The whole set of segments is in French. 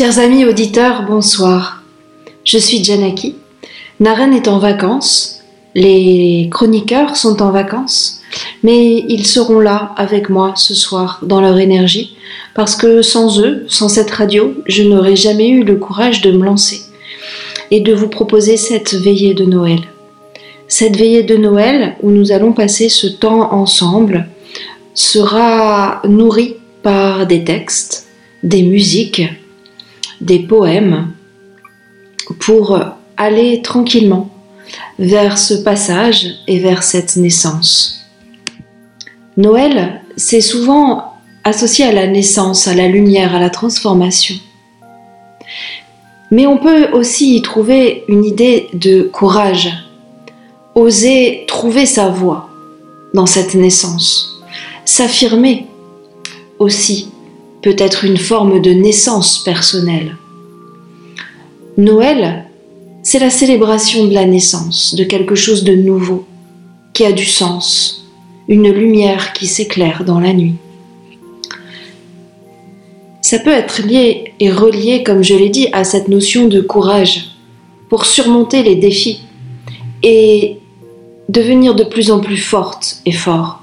Chers amis auditeurs, bonsoir. Je suis Janaki. Naren est en vacances, les chroniqueurs sont en vacances, mais ils seront là avec moi ce soir dans leur énergie, parce que sans eux, sans cette radio, je n'aurais jamais eu le courage de me lancer et de vous proposer cette veillée de Noël. Cette veillée de Noël où nous allons passer ce temps ensemble sera nourrie par des textes, des musiques, des poèmes pour aller tranquillement vers ce passage et vers cette naissance. Noël, c'est souvent associé à la naissance, à la lumière, à la transformation. Mais on peut aussi y trouver une idée de courage, oser trouver sa voie dans cette naissance, s'affirmer aussi peut être une forme de naissance personnelle. Noël, c'est la célébration de la naissance, de quelque chose de nouveau, qui a du sens, une lumière qui s'éclaire dans la nuit. Ça peut être lié et relié, comme je l'ai dit, à cette notion de courage pour surmonter les défis et devenir de plus en plus forte et fort.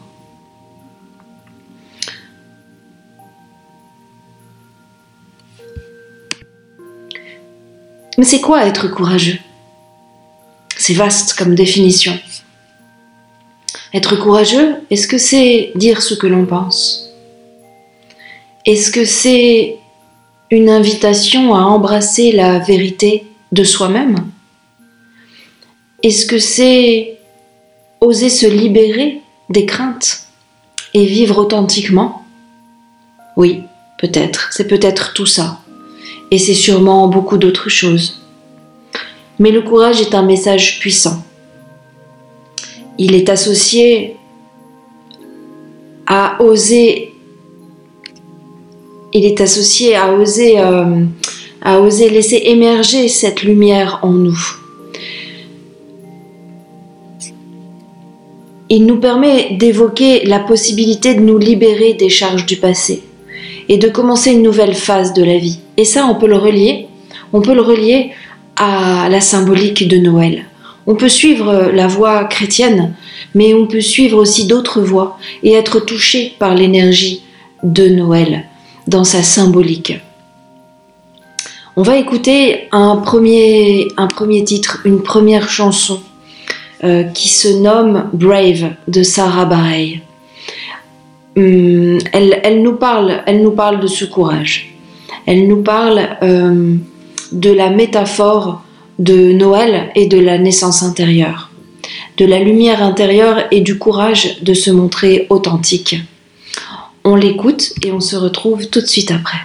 Mais c'est quoi être courageux? C'est vaste comme définition. Être courageux, est-ce que c'est dire ce que l'on pense? Est-ce que c'est une invitation à embrasser la vérité de soi-même? Est-ce que c'est oser se libérer des craintes et vivre authentiquement? Oui, peut-être, c'est peut-être tout ça et c'est sûrement beaucoup d'autres choses. Mais le courage est un message puissant. Il est associé à oser, il est associé à oser, euh, à oser laisser émerger cette lumière en nous. Il nous permet d'évoquer la possibilité de nous libérer des charges du passé et de commencer une nouvelle phase de la vie. Et ça, on peut le relier. À la symbolique de Noël. On peut suivre la voie chrétienne, mais on peut suivre aussi d'autres voies et être touché par l'énergie de Noël dans sa symbolique. On va écouter un premier, titre, une première chanson euh, qui se nomme Brave de Sarah Bareilles. Hum, elle nous parle de ce courage. Elle nous parle euh, de la métaphore de Noël et de la naissance intérieure, de la lumière intérieure et du courage de se montrer authentique. On l'écoute et on se retrouve tout de suite après.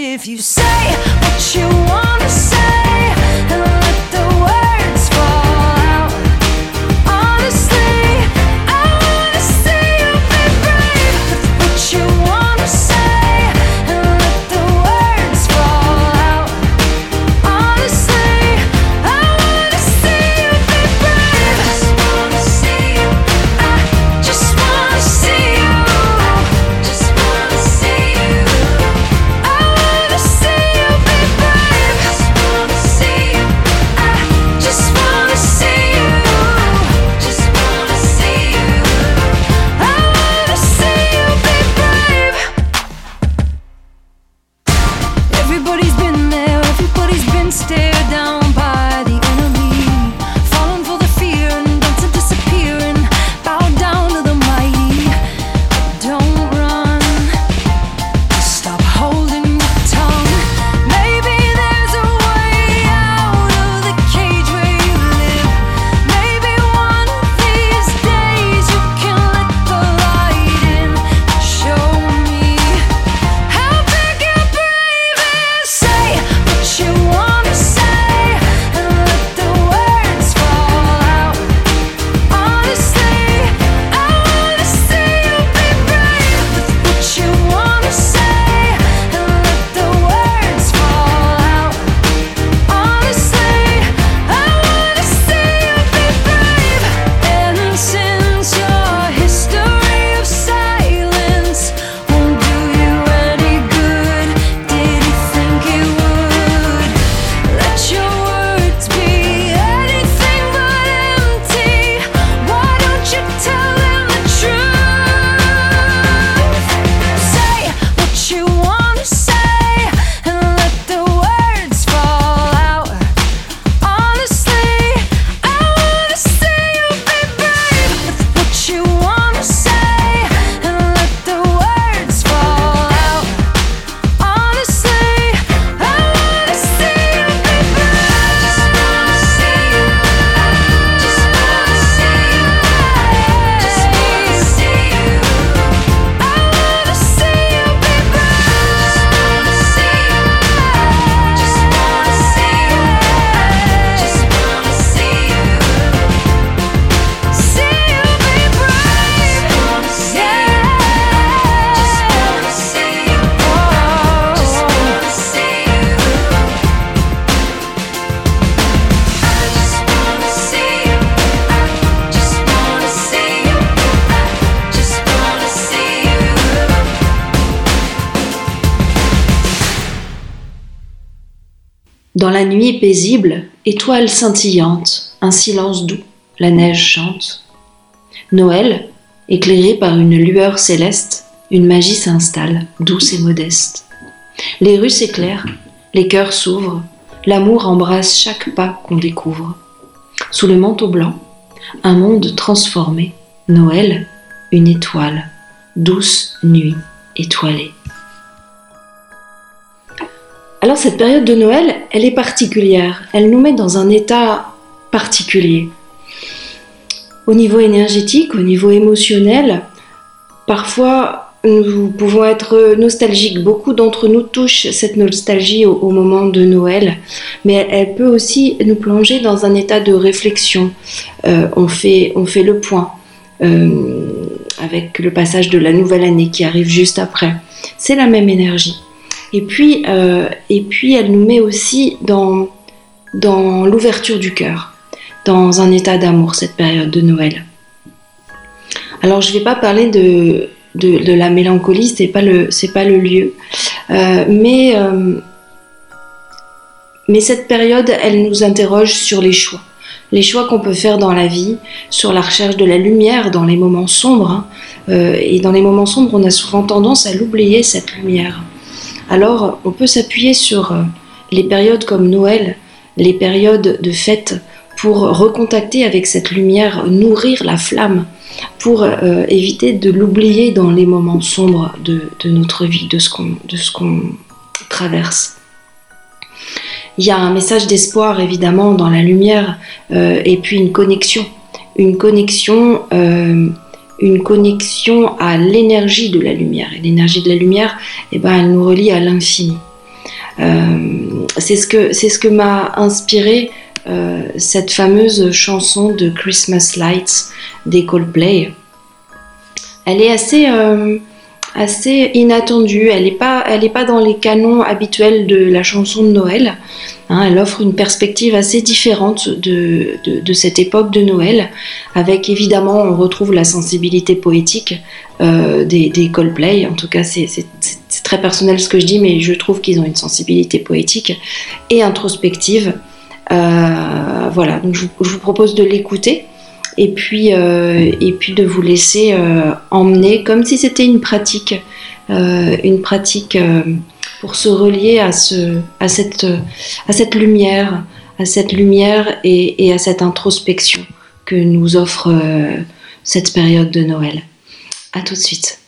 if you say what you wanna say. Paisible, étoile scintillante, un silence doux, la neige chante. Noël, éclairé par une lueur céleste, une magie s'installe, douce et modeste. Les rues s'éclairent, les cœurs s'ouvrent, l'amour embrasse chaque pas qu'on découvre. Sous le manteau blanc, un monde transformé, Noël, une étoile, douce nuit étoilée. Alors cette période de Noël, elle est particulière, elle nous met dans un état particulier. Au niveau énergétique, au niveau émotionnel, parfois nous pouvons être nostalgiques. Beaucoup d'entre nous touchent cette nostalgie au, moment de Noël, mais elle, peut aussi nous plonger dans un état de réflexion. Euh, on, fait, on fait le point euh, avec le passage de la nouvelle année qui arrive juste après. C'est la même énergie. Et puis, euh, et puis elle nous met aussi dans, dans l'ouverture du cœur, dans un état d'amour, cette période de Noël. Alors je ne vais pas parler de de, la mélancolie, c'est pas le pas le lieu. Euh, mais euh, mais cette période, elle nous interroge sur les choix, les choix qu'on peut faire dans la vie, sur la recherche de la lumière dans les moments sombres. Hein. Et dans les moments sombres, on a souvent tendance à l'oublier cette lumière. Alors, on peut s'appuyer sur les périodes comme Noël, les périodes de fête pour recontacter avec cette lumière, nourrir la flamme pour euh, éviter de l'oublier dans les moments sombres de, notre vie, de ce qu'on traverse. Il y a un message d'espoir évidemment dans la lumière euh, et puis une connexion, une connexion, euh, une connexion à l'énergie de la lumière. Et l'énergie de la lumière, eh ben, elle nous relie à l'infini. c'est ce que ce que m'a inspiré euh, cette fameuse chanson de Christmas Lights des Coldplay. Elle est assez, euh, assez inattendue, elle n'est pas, pas dans les canons habituels de la chanson de Noël. Hein. elle offre une perspective assez différente de, cette époque de Noël, avec évidemment, on retrouve la sensibilité poétique euh, des, des, Coldplay. En tout cas, c'est très personnel ce que je dis, mais je trouve qu'ils ont une sensibilité poétique et introspective euh, voilà, donc je, vous propose de l'écouter et puis, euh, et puis de vous laisser euh, emmener comme si c'était une pratique, une pratique pour se relier à, ce, à, cette, à cette lumière, à cette lumière et, et à cette introspection que nous offre cette période de Noël. À tout de suite.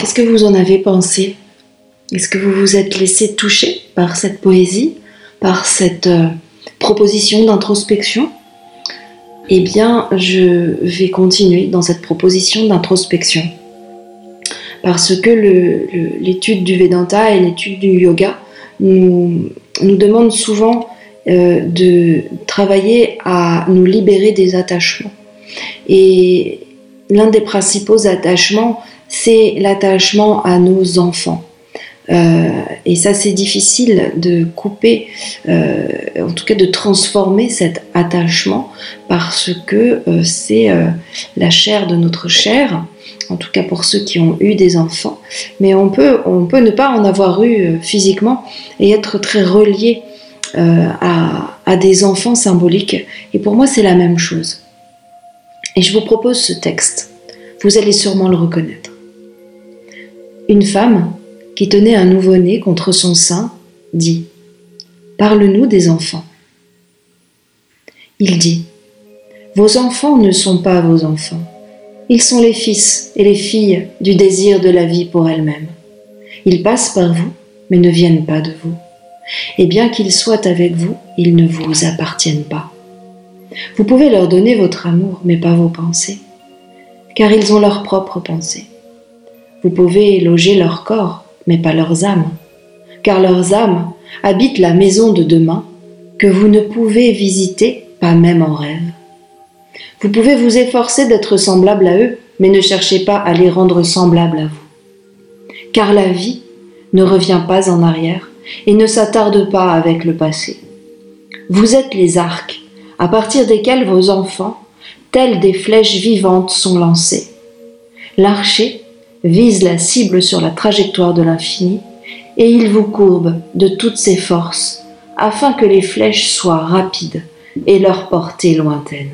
Qu'est-ce que vous en avez pensé? Est-ce que vous vous êtes laissé toucher par cette poésie, par cette euh, proposition d'introspection? Eh bien, je vais continuer dans cette proposition d'introspection. Parce que l'étude du Vedanta et l'étude du yoga nous, demandent souvent euh, de travailler à nous libérer des attachements. Et l'un des principaux attachements, c'est l'attachement à nos enfants. Euh, et ça, c'est difficile de couper, euh, en tout cas de transformer cet attachement, parce que euh, c'est la chair de notre chair, en tout cas pour ceux qui ont eu des enfants. Mais on peut, ne pas en avoir eu physiquement et être très relié à des enfants symboliques. Et pour moi, c'est la même chose. Et je vous propose ce texte. Vous allez sûrement le reconnaître. Une femme, qui tenait un nouveau-né contre son sein, dit Parle-nous des enfants. Il dit Vos enfants ne sont pas vos enfants. Ils sont les fils et les filles du désir de la vie pour elle-même. Ils passent par vous, mais ne viennent pas de vous. Et bien qu'ils soient avec vous, ils ne vous appartiennent pas. Vous pouvez leur donner votre amour, mais pas vos pensées, car ils ont leurs propres pensées. Vous pouvez loger leur corps, mais pas leurs âmes, car leurs âmes habitent la maison de demain que vous ne pouvez visiter pas même en rêve. Vous pouvez vous efforcer d'être semblable à eux, mais ne cherchez pas à les rendre semblables à vous. Car la vie ne revient pas en arrière et ne s'attarde pas avec le passé. Vous êtes les arcs à partir desquels vos enfants, tels des flèches vivantes, sont lancés. L'archer vise la cible sur la trajectoire de l'infini, et il vous courbe de toutes ses forces, afin que les flèches soient rapides et leur portée lointaine.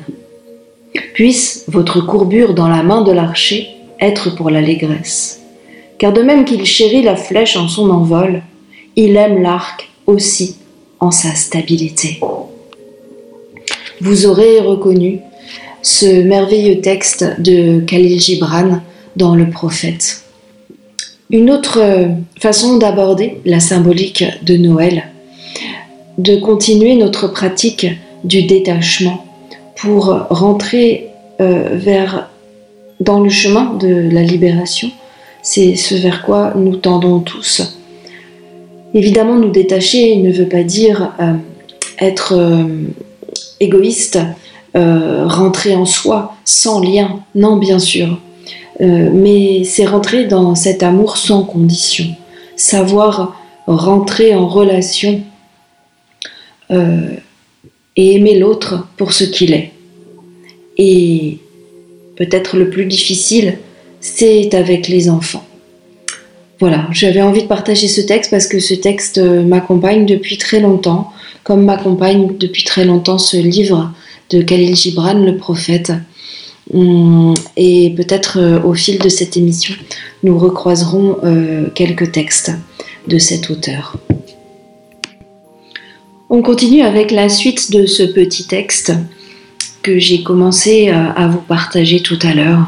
Puisse votre courbure dans la main de l'archer être pour l'allégresse, car de même qu'il chérit la flèche en son envol, il aime l'arc aussi en sa stabilité. Vous aurez reconnu ce merveilleux texte de Khalil Gibran dans le prophète. Une autre euh, façon d'aborder la symbolique de Noël, de continuer notre pratique du détachement pour rentrer euh, vers dans le chemin de la libération, c'est ce vers quoi nous tendons tous. Évidemment, nous détacher ne veut pas dire euh, être égoïste, rentrer en soi, sans lien. Non, bien sûr. Euh, mais c'est rentrer dans cet amour sans condition, savoir rentrer en relation euh, et aimer l'autre pour ce qu'il est. Et peut-être le plus difficile, c'est avec les enfants. Voilà, j'avais envie de partager ce texte parce que ce texte m'accompagne depuis très longtemps, comme m'accompagne depuis très longtemps ce livre de Khalil Gibran, le prophète. Hum, et peut-être euh, au fil de cette émission, nous recroiserons euh, quelques textes de cet auteur. On continue avec la suite de ce petit texte que j'ai commencé euh, à vous partager tout à l'heure.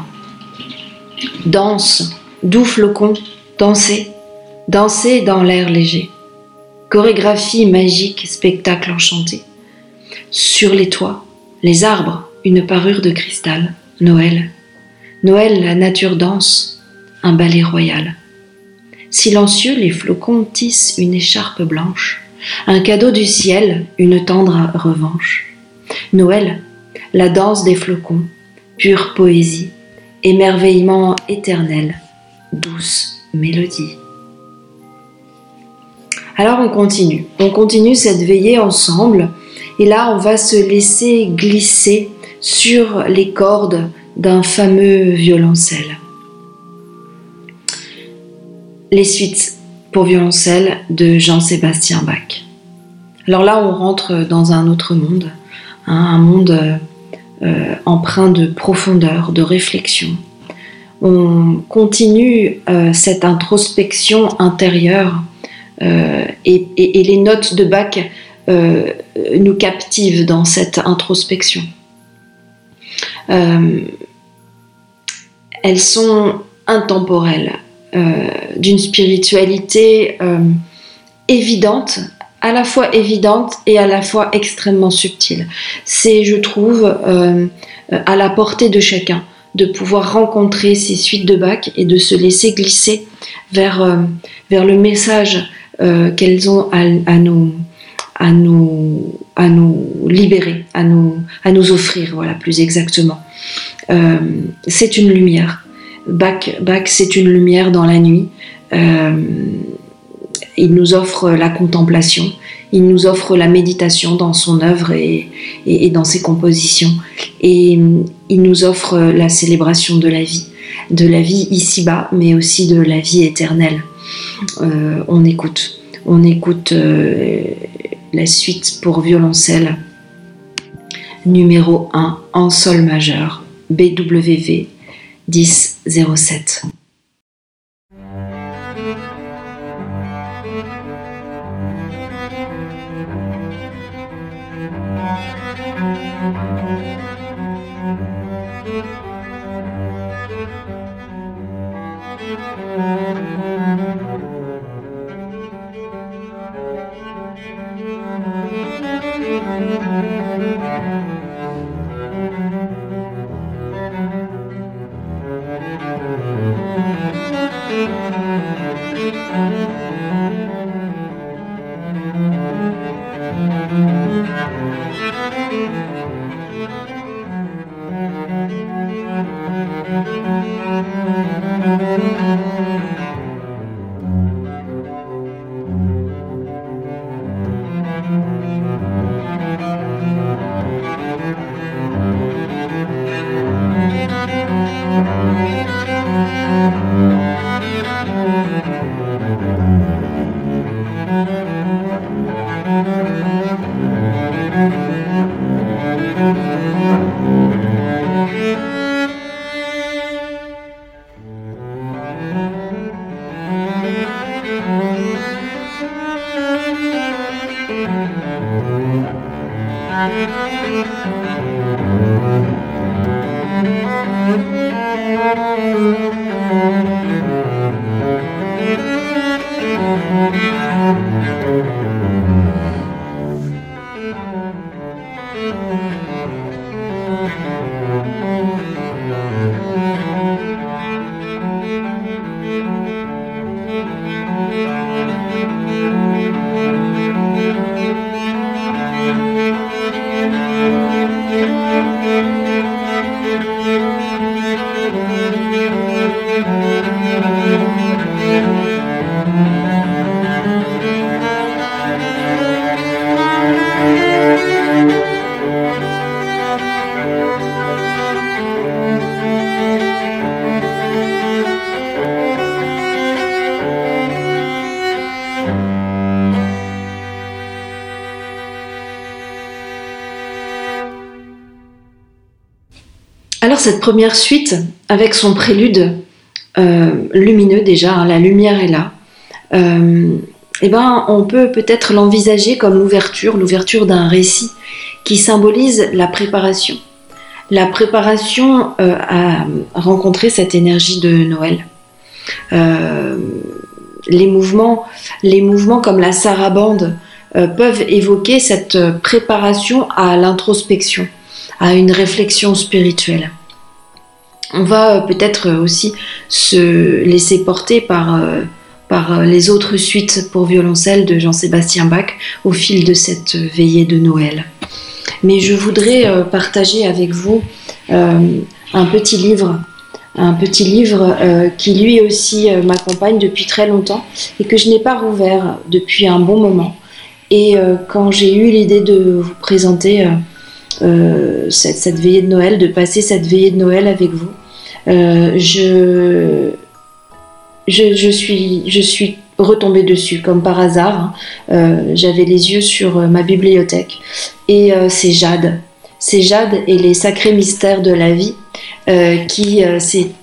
Danse, doux flocon, dansez, dansez dans l'air léger. Chorégraphie magique, spectacle enchanté. Sur les toits, les arbres, une parure de cristal. Noël. Noël, la nature danse, un ballet royal. Silencieux, les flocons tissent une écharpe blanche, un cadeau du ciel, une tendre revanche. Noël, la danse des flocons, pure poésie, émerveillement éternel, douce mélodie. Alors on continue, on continue cette veillée ensemble, et là on va se laisser glisser sur les cordes d'un fameux violoncelle. Les suites pour violoncelle de Jean-Sébastien Bach. Alors là, on rentre dans un autre monde, hein, un monde euh, empreint de profondeur, de réflexion. On continue euh, cette introspection intérieure euh, et, et, les notes de Bach nous captivent dans cette introspection. Euh, elles sont intemporelles, euh, d'une spiritualité euh, évidente, à la fois évidente et à la fois extrêmement subtile. C'est, je trouve, à la portée de chacun de pouvoir rencontrer ces suites de Bach et de se laisser glisser vers, vers le message qu'elles ont à, à, nous, à nous, libérer, à nous, à nous offrir, voilà, plus exactement. Euh, c'est une lumière. Bach, Bach c'est une lumière dans la nuit. Euh, il nous offre la contemplation, il nous offre la méditation dans son œuvre et, dans ses compositions. Et il nous offre la célébration de la vie, de la vie ici-bas, mais aussi de la vie éternelle. Euh, on écoute, on écoute la suite pour violoncelle numéro 1 en sol majeur BWV 1007. Cette première suite, avec son prélude euh, lumineux déjà, hein, la lumière est là, euh, eh ben, on peut peut-être l'envisager comme l'ouverture, l'ouverture d'un récit qui symbolise la préparation. La préparation euh, à rencontrer cette énergie de Noël. les, mouvements, les mouvements comme la sarabande peuvent évoquer cette préparation à l'introspection, à une réflexion spirituelle. On va euh, peut-être aussi se laisser porter par, euh, euh, les autres suites pour violoncelle de Jean-Sébastien Bach au fil de cette veillée de Noël. Mais je voudrais partager avec vous un petit livre un petit livre qui lui aussi m'accompagne depuis très longtemps et que je n'ai pas rouvert depuis un bon moment. Et quand j'ai eu l'idée de vous présenter euh, cette, veillée de Noël, de passer cette veillée de Noël avec vous. Euh, je, je, suis, je suis retombée dessus comme par hasard. Euh, j'avais les yeux sur ma bibliothèque et c'est Jade. C'est Jade et les sacrés mystères de la vie qui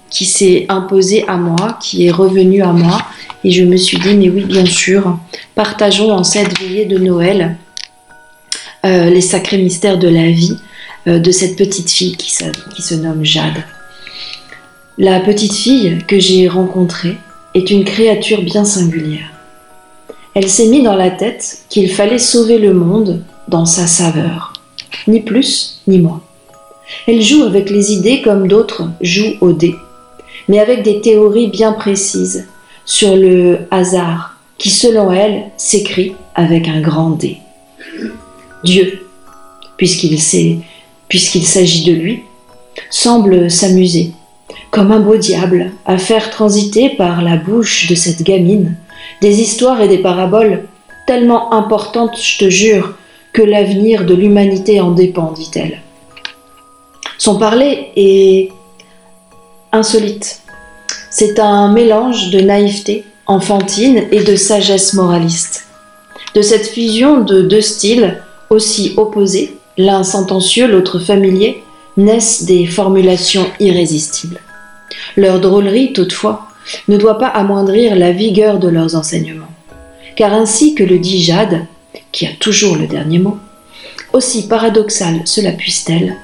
qui s'est imposé à moi, qui est revenu à moi. Et je me suis dit, mais oui, bien sûr, partageons en cette veillée de Noël euh, les sacrés mystères de la vie euh, de cette petite fille qui se, qui se nomme Jade. La petite fille que j'ai rencontrée est une créature bien singulière. Elle s'est mis dans la tête qu'il fallait sauver le monde dans sa saveur, ni plus ni moins. Elle joue avec les idées comme d'autres jouent au dé, mais avec des théories bien précises sur le hasard qui, selon elle, s'écrit avec un grand D. Dieu, puisqu'il s'agit de lui, semble s'amuser, comme un beau diable, à faire transiter par la bouche de cette gamine des histoires et des paraboles tellement importantes, je te jure, que l'avenir de l'humanité en dépend, dit-elle. Son parler est insolite. C'est un mélange de naïveté enfantine et de sagesse moraliste. De cette fusion de deux styles, aussi opposés, l'un sentencieux, l'autre familier, naissent des formulations irrésistibles. Leur drôlerie, toutefois, ne doit pas amoindrir la vigueur de leurs enseignements. Car ainsi que le dit Jade, qui a toujours le dernier mot, aussi paradoxal cela puisse-t-elle,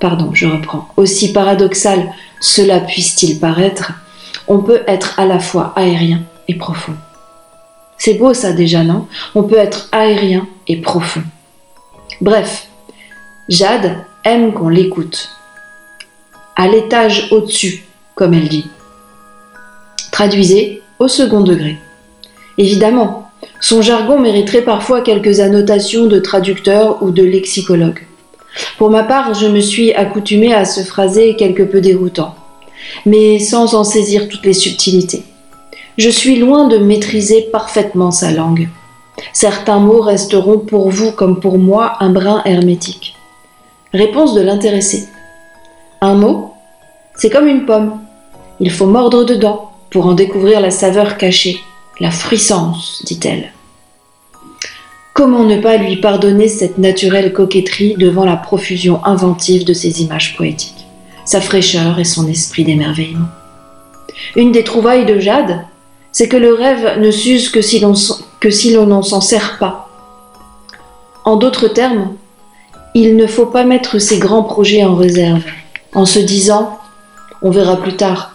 pardon, je reprends, aussi paradoxal cela puisse-t-il paraître, on peut être à la fois aérien et profond. C'est beau ça déjà, non? On peut être aérien et profond. Bref, Jade aime qu'on l'écoute. À l'étage au-dessus, comme elle dit. Traduisez au second degré. Évidemment, son jargon mériterait parfois quelques annotations de traducteur ou de lexicologue. Pour ma part, je me suis accoutumée à ce phrasé quelque peu déroutant, mais sans en saisir toutes les subtilités. Je suis loin de maîtriser parfaitement sa langue. Certains mots resteront pour vous comme pour moi un brin hermétique. Réponse de l'intéressé. Un mot, c'est comme une pomme. Il faut mordre dedans pour en découvrir la saveur cachée, la fruissance, dit-elle. Comment ne pas lui pardonner cette naturelle coquetterie devant la profusion inventive de ses images poétiques, sa fraîcheur et son esprit d'émerveillement? Une des trouvailles de Jade, c'est que le rêve ne s'use que si l'on n'en s'en sert pas. En d'autres termes, il ne faut pas mettre ses grands projets en réserve, en se disant on verra plus tard,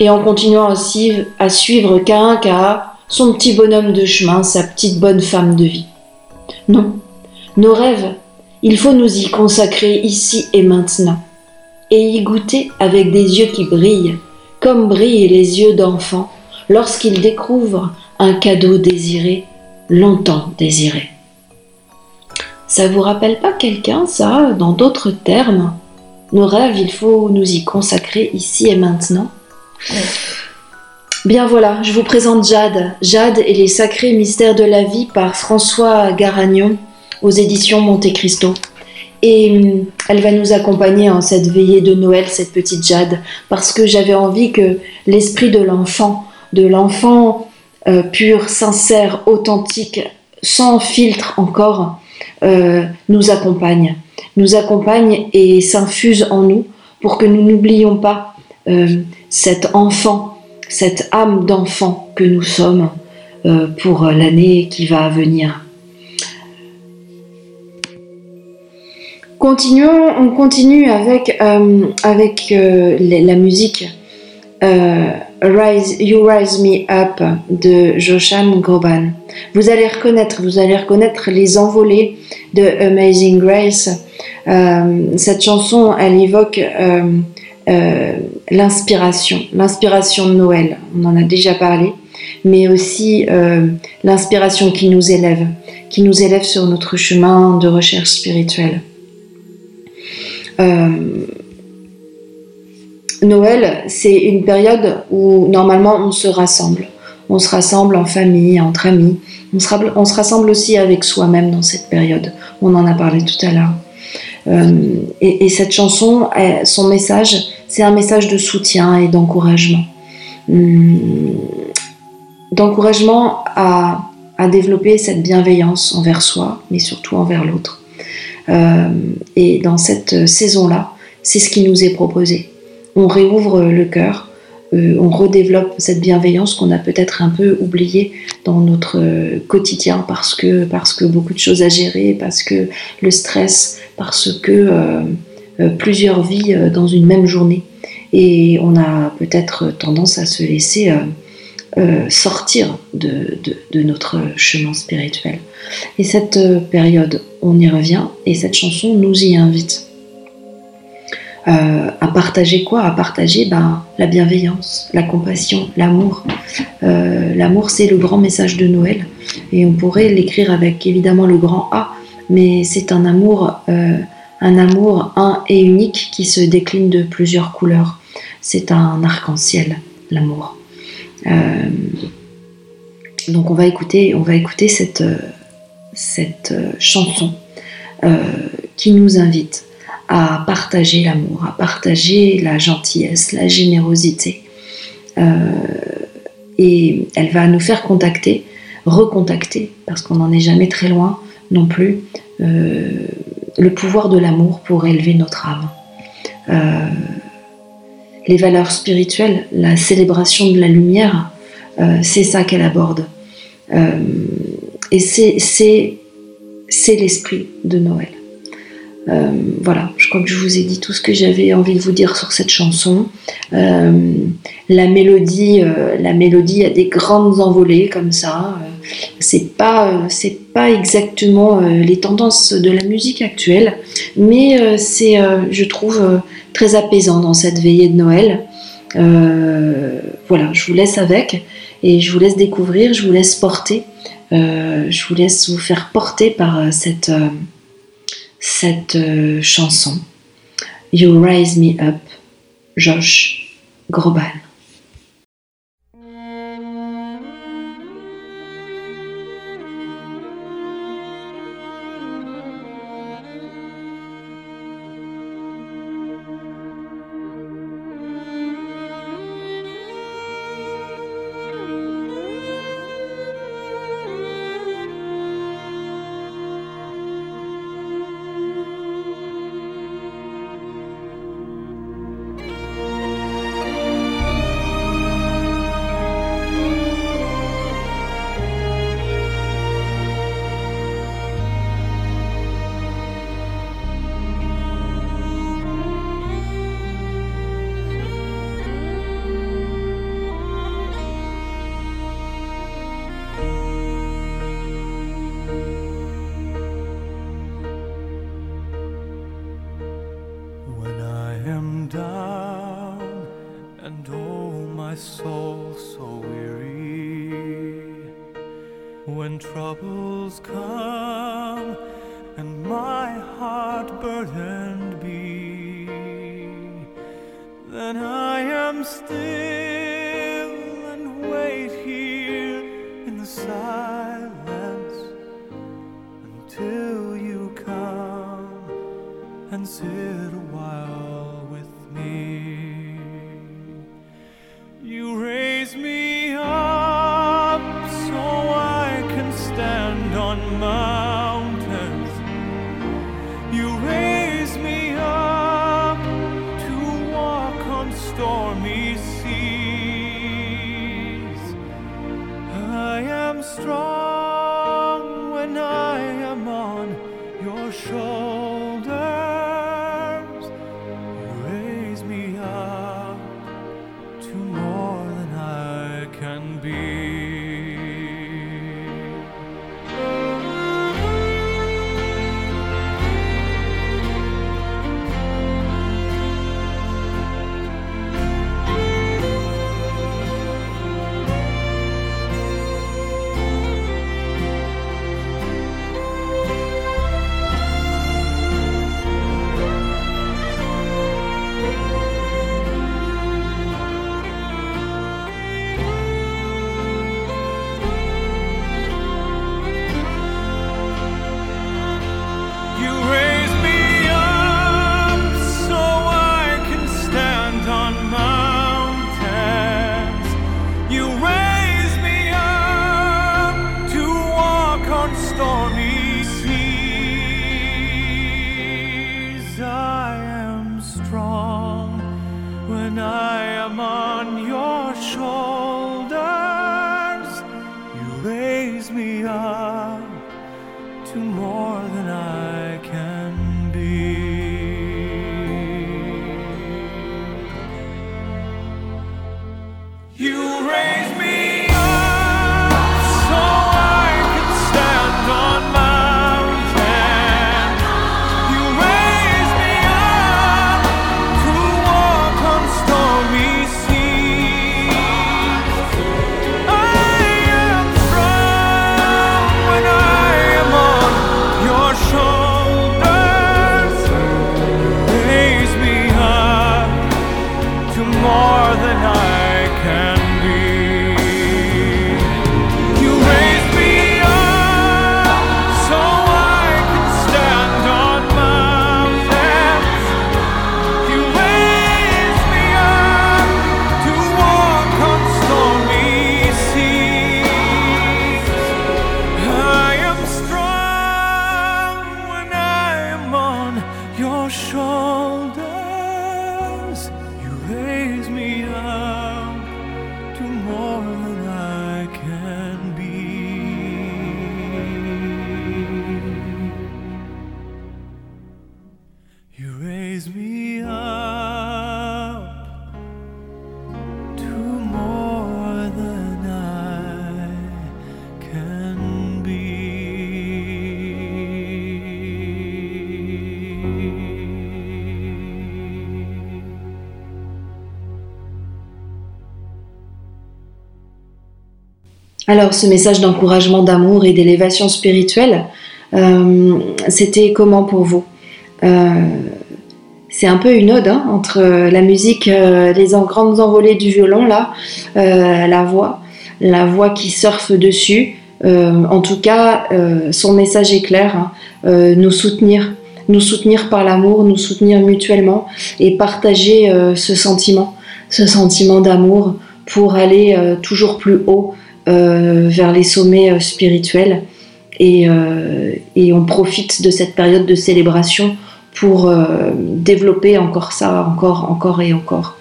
et en continuant à suivre qu'à un qu'à son petit bonhomme de chemin, sa petite bonne femme de vie. Non, nos rêves, il faut nous y consacrer ici et maintenant, et y goûter avec des yeux qui brillent, comme brillent les yeux d'enfants lorsqu'ils découvrent un cadeau désiré, longtemps désiré. Ça vous rappelle pas quelqu'un, ça, dans d'autres termes? Nos rêves, il faut nous y consacrer ici et maintenant. Bien voilà, je vous présente Jade. Jade et les sacrés mystères de la vie par François Garagnon aux éditions Monte Cristo. Et hum, elle va nous accompagner en cette veillée de Noël, cette petite Jade, parce que j'avais envie que l'esprit de l'enfant, de l'enfant euh, pur, sincère, authentique, sans filtre encore, euh, nous accompagne. Nous accompagne et s'infuse en nous pour que nous n'oublions pas euh, cet enfant, cette âme d'enfant que nous sommes euh, pour l'année qui va venir. Continuons, on continue avec, euh, avec la musique Rise, You Rise Me Up de Joshan Groban. Vous allez reconnaître, vous allez reconnaître les envolées de Amazing Grace. cette chanson, elle évoque euh, l'inspiration, l'inspiration de Noël, on en a déjà parlé, mais aussi euh, l'inspiration qui nous élève, qui nous élève sur notre chemin de recherche spirituelle. Euh, Noël, c'est une période où normalement on se rassemble. On se rassemble en famille, entre amis. On se, rassemble aussi avec soi-même dans cette période. On en a parlé tout à l'heure. et, et, cette chanson, son message, c'est un message de soutien et d'encouragement. Hum, d'encouragement à, développer cette bienveillance envers soi, mais surtout envers l'autre. Euh, et dans cette saison-là, c'est ce qui nous est proposé. On réouvre le cœur, euh, on redéveloppe cette bienveillance qu'on a peut-être un peu oubliée dans notre quotidien parce que, parce que beaucoup de choses à gérer, parce que le stress, parce que euh, euh, plusieurs vies euh, dans une même journée. Et on a peut-être tendance à se laisser euh, sortir de, notre chemin spirituel. Et cette période, on y revient, et cette chanson nous y invite. À partager quoi? À partager ben, la bienveillance, la compassion, l'amour. l'amour, c'est le grand message de Noël. Et on pourrait l'écrire avec évidemment le grand A, mais c'est un amour un amour un et unique qui se décline de plusieurs couleurs. C'est un arc-en-ciel, l'amour. Euh, donc on va écouter, on va écouter cette, cette chanson euh, qui nous invite à partager l'amour, à partager la gentillesse, la générosité. Euh, et elle va nous faire contacter, recontacter, parce qu'on n'en est jamais très loin non plus, le pouvoir de l'amour pour élever notre âme. Euh, les valeurs spirituelles, la célébration de la lumière, euh, c'est ça qu'elle aborde. Euh, et c'est l'esprit de Noël. Euh, voilà, je crois que je vous ai dit tout ce que j'avais envie de vous dire sur cette chanson. Euh, la mélodie, euh, la mélodie a des grandes envolées comme ça. c'est pas, c'est pas exactement les tendances de la musique actuelle, mais c'est, je trouve, très apaisant dans cette veillée de Noël. voilà, je vous laisse avec et je vous laisse découvrir, je vous laisse porter, je vous laisse vous faire porter par cette cette euh, chanson You Rise Me Up, Josh Groban. When I am on your shoulders. You raise me up Alors, ce message d'encouragement, d'amour et d'élévation spirituelle, euh, c'était comment pour vous Euh, C'est un peu une ode hein, entre la musique, euh, les grandes envolées du violon, là, la voix, la voix qui surfe dessus. En tout cas, son message est clair hein, nous soutenir, nous soutenir par l'amour, nous soutenir mutuellement et partager ce sentiment, ce sentiment d'amour pour aller toujours plus haut vers les sommets euh, spirituels. Et, euh, et on profite de cette période de célébration pour euh, développer encore ça, encore, encore et encore.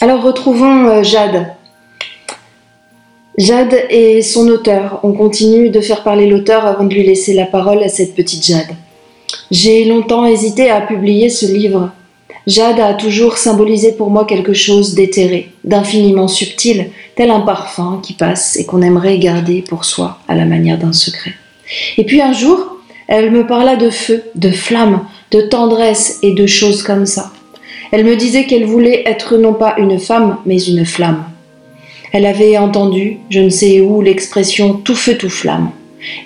Alors retrouvons euh, Jade. Jade et son auteur. On continue de faire parler l'auteur avant de lui laisser la parole à cette petite Jade. J'ai longtemps hésité à publier ce livre. Jade a toujours symbolisé pour moi quelque chose d'éthéré, d'infiniment subtil, tel un parfum qui passe et qu'on aimerait garder pour soi à la manière d'un secret. Et puis un jour, elle me parla de feu, de flamme, de tendresse et de choses comme ça. Elle me disait qu'elle voulait être non pas une femme, mais une flamme. Elle avait entendu, je ne sais où, l'expression tout feu, tout flamme.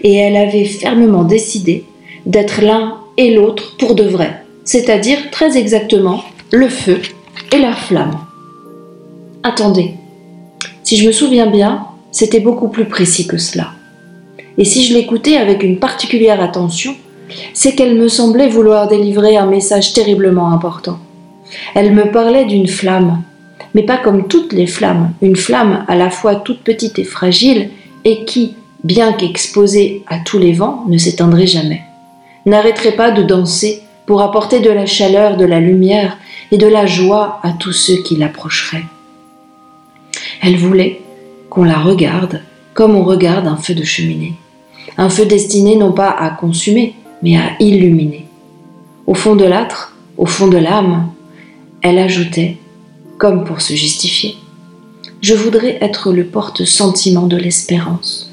Et elle avait fermement décidé d'être l'un et l'autre pour de vrai, c'est-à-dire très exactement le feu et la flamme. Attendez, si je me souviens bien, c'était beaucoup plus précis que cela. Et si je l'écoutais avec une particulière attention, c'est qu'elle me semblait vouloir délivrer un message terriblement important. Elle me parlait d'une flamme, mais pas comme toutes les flammes, une flamme à la fois toute petite et fragile, et qui, bien qu'exposée à tous les vents, ne s'éteindrait jamais, n'arrêterait pas de danser pour apporter de la chaleur, de la lumière et de la joie à tous ceux qui l'approcheraient. Elle voulait qu'on la regarde comme on regarde un feu de cheminée. Un feu destiné non pas à consumer, mais à illuminer. Au fond de l'âtre, au fond de l'âme, elle ajoutait, comme pour se justifier, Je voudrais être le porte-sentiment de l'espérance.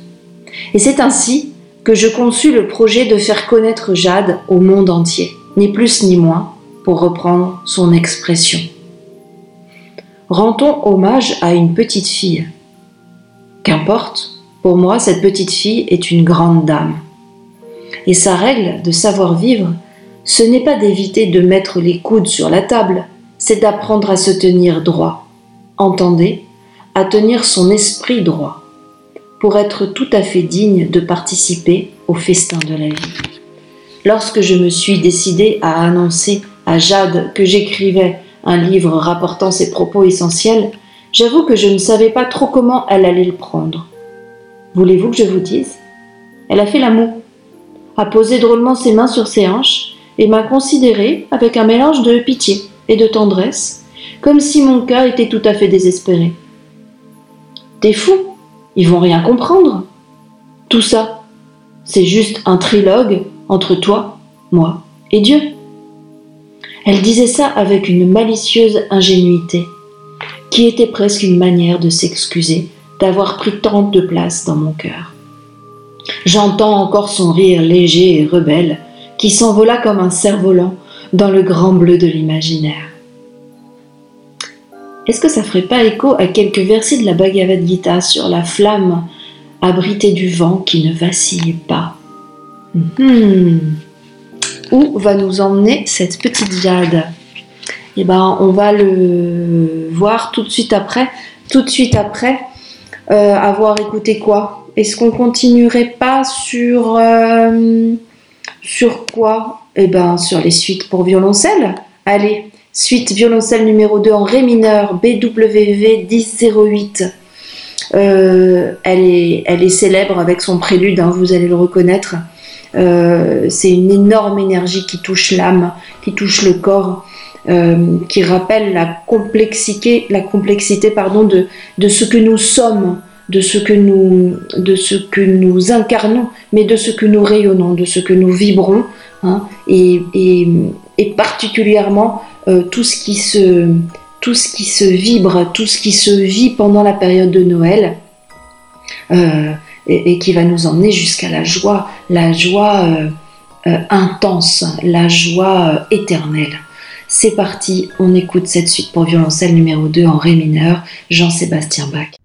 Et c'est ainsi que je conçus le projet de faire connaître Jade au monde entier, ni plus ni moins, pour reprendre son expression. Rend-on hommage à une petite fille? Qu'importe, pour moi, cette petite fille est une grande dame. Et sa règle de savoir vivre, ce n'est pas d'éviter de mettre les coudes sur la table, c'est d'apprendre à se tenir droit. Entendez, à tenir son esprit droit, pour être tout à fait digne de participer au festin de la vie. Lorsque je me suis décidé à annoncer à Jade que j'écrivais un livre rapportant ses propos essentiels, j'avoue que je ne savais pas trop comment elle allait le prendre. Voulez-vous que je vous dise? Elle a fait la moue, a posé drôlement ses mains sur ses hanches et m'a considéré avec un mélange de pitié et de tendresse, comme si mon cas était tout à fait désespéré. T'es fou? Ils vont rien comprendre. Tout ça, c'est juste un trilogue entre toi, moi et Dieu. Elle disait ça avec une malicieuse ingénuité, qui était presque une manière de s'excuser d'avoir pris tant de place dans mon cœur. J'entends encore son rire léger et rebelle, qui s'envola comme un cerf-volant dans le grand bleu de l'imaginaire. Est-ce que ça ferait pas écho à quelques versets de la Bhagavad Gita sur la flamme abritée du vent qui ne vacille pas? Hmm. Où va nous emmener cette petite jade Eh ben, on va le voir tout de suite après. Tout de suite après, euh, avoir écouté quoi? Est-ce qu'on continuerait pas sur euh, sur quoi? Eh ben sur les suites pour violoncelle. Allez, suite violoncelle numéro 2 en ré mineur BWV 1008. Euh, elle, est, elle est célèbre avec son prélude, hein, vous allez le reconnaître. C'est une énorme énergie qui touche l'âme, qui touche le corps, qui rappelle la complexité, la complexité pardon, de, de ce que nous sommes de ce que nous, de ce que nous incarnons, mais de ce que nous rayonnons, de ce que nous vibrons, hein, et, particulièrement euh, tout, ce qui se, tout ce qui se vibre, tout ce qui se vit pendant la période de Noël, euh, et, qui va nous emmener jusqu'à la joie, la joie euh, intense, la joie éternelle. C'est parti, on écoute cette suite pour violoncelle numéro 2 en Ré mineur, Jean-Sébastien Bach.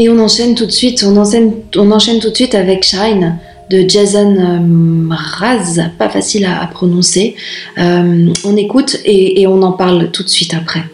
Et on enchaîne tout de suite, on enchaîne, tout de suite avec Shine de Jason euh, Mraz, pas facile à, prononcer. Euh, on écoute et on en parle tout de suite après.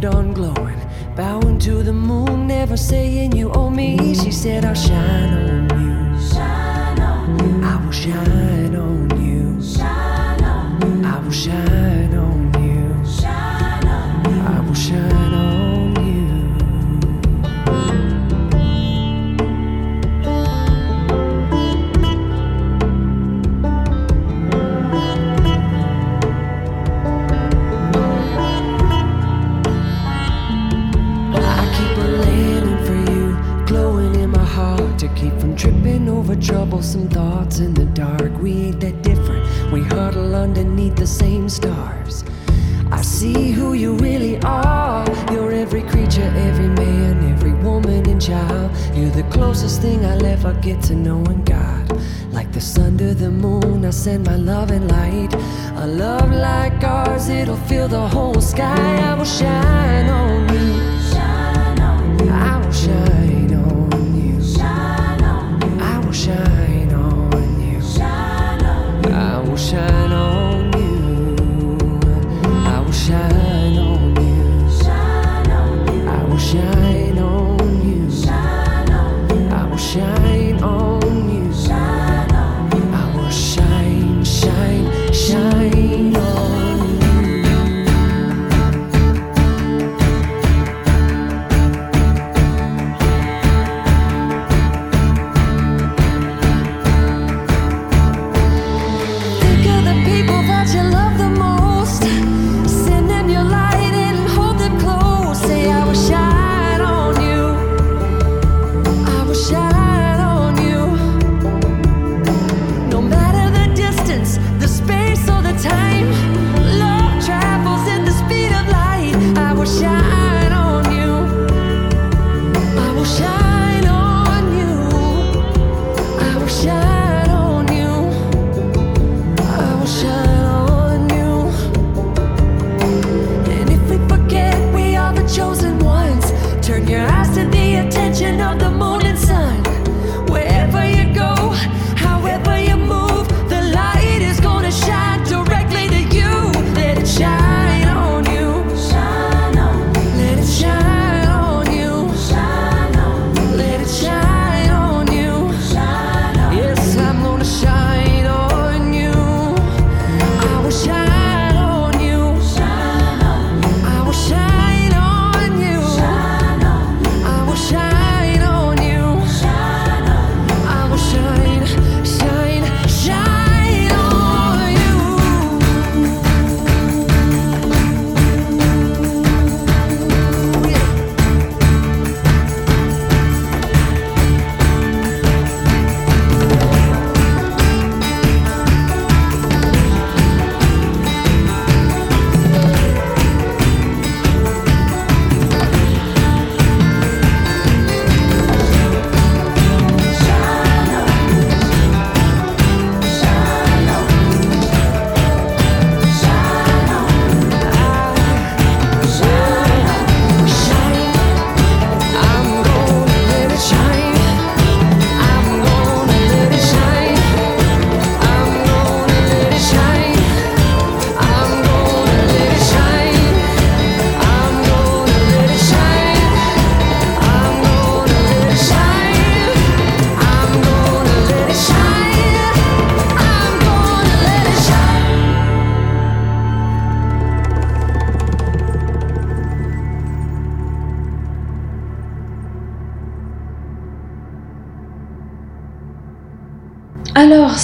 dawn glow.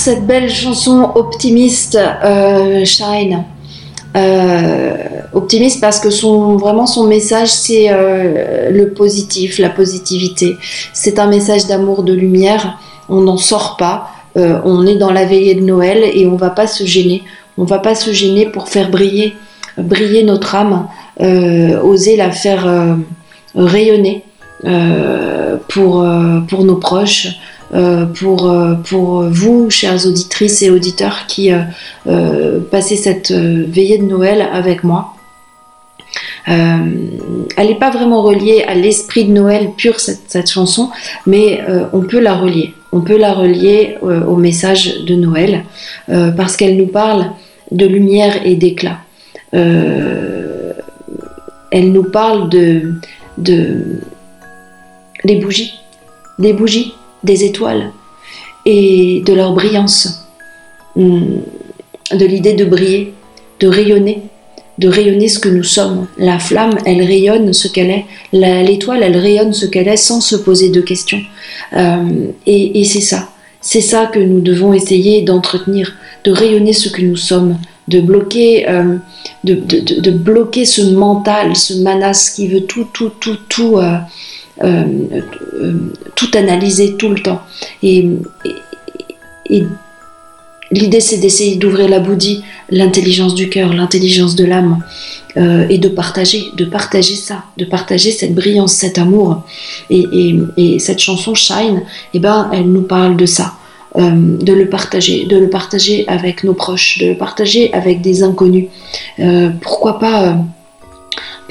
Cette belle chanson optimiste, euh, Shine. Euh, optimiste parce que son, vraiment son message, c'est euh, le positif, la positivité. C'est un message d'amour, de lumière. On n'en sort pas. on est dans la veillée de Noël et on va pas se gêner. On va pas se gêner pour faire briller, briller notre âme, oser la faire rayonner pour, pour nos proches, euh, pour, euh, pour vous, chères auditrices et auditeurs, qui euh, passez cette veillée de Noël avec moi. elle n'est pas vraiment reliée à l'esprit de Noël pur, cette, chanson, mais on peut la relier. On peut la relier au message de Noël, parce qu'elle nous parle de lumière et d'éclat. elle nous parle de des bougies, des bougies des étoiles et de leur brillance, hum, de l'idée de briller, de rayonner, de rayonner ce que nous sommes. La flamme, elle rayonne ce qu'elle est. L'étoile, elle rayonne ce qu'elle est sans se poser de questions. Hum, et, c'est ça. C'est ça que nous devons essayer d'entretenir, de rayonner ce que nous sommes, de bloquer, hum, de, bloquer ce mental, ce manas qui veut tout, tout, tout, tout. Euh, euh, euh, tout analyser tout le temps. Et, l'idée, c'est d'essayer d'ouvrir la bouddhie, l'intelligence du cœur, l'intelligence de l'âme, euh, et de partager, de partager ça, de partager cette brillance, cet amour. Et, cette chanson Shine, eh ben, elle nous parle de ça. de le partager, de le partager avec nos proches, de le partager avec des inconnus. pourquoi pas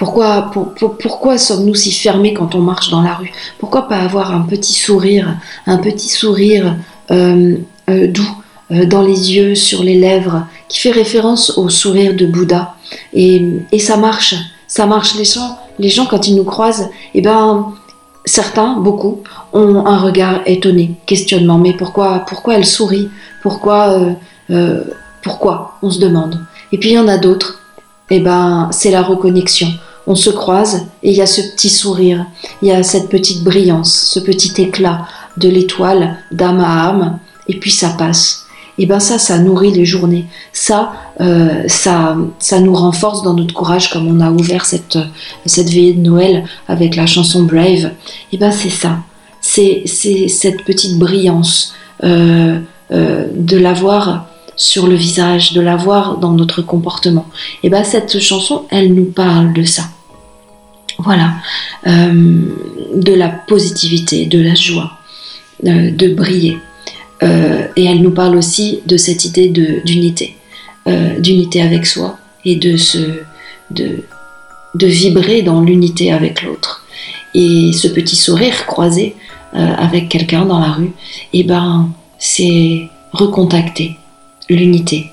pourquoi, sommes-nous si fermés quand on marche dans la rue? Pourquoi pas avoir un petit sourire, un petit sourire euh, euh, doux euh, dans les yeux, sur les lèvres, qui fait référence au sourire de Bouddha? Et, ça marche, ça marche. Les gens, les gens quand ils nous croisent, eh ben, certains, beaucoup, ont un regard étonné, questionnement. Mais pourquoi, pourquoi elle sourit Pourquoi, pourquoi? On se demande. Et puis il y en a d'autres eh ben, c'est la reconnexion. On se croise et il y a ce petit sourire, il y a cette petite brillance, ce petit éclat de l'étoile d'âme à âme, et puis ça passe. Et ben ça, ça nourrit les journées. Ça, euh, ça, ça nous renforce dans notre courage, comme on a ouvert cette, cette veillée de Noël avec la chanson Brave. Et ben c'est ça. C'est cette petite brillance euh, euh, de l'avoir sur le visage, de la voir dans notre comportement. Et bien cette chanson, elle nous parle de ça. Voilà, euh, de la positivité, de la joie, euh, de briller. Euh, et elle nous parle aussi de cette idée d'unité, d'unité avec soi et de, se, de, de vibrer dans l'unité avec l'autre. Et ce petit sourire croisé avec quelqu'un dans la rue, et ben c'est recontacter l'unité,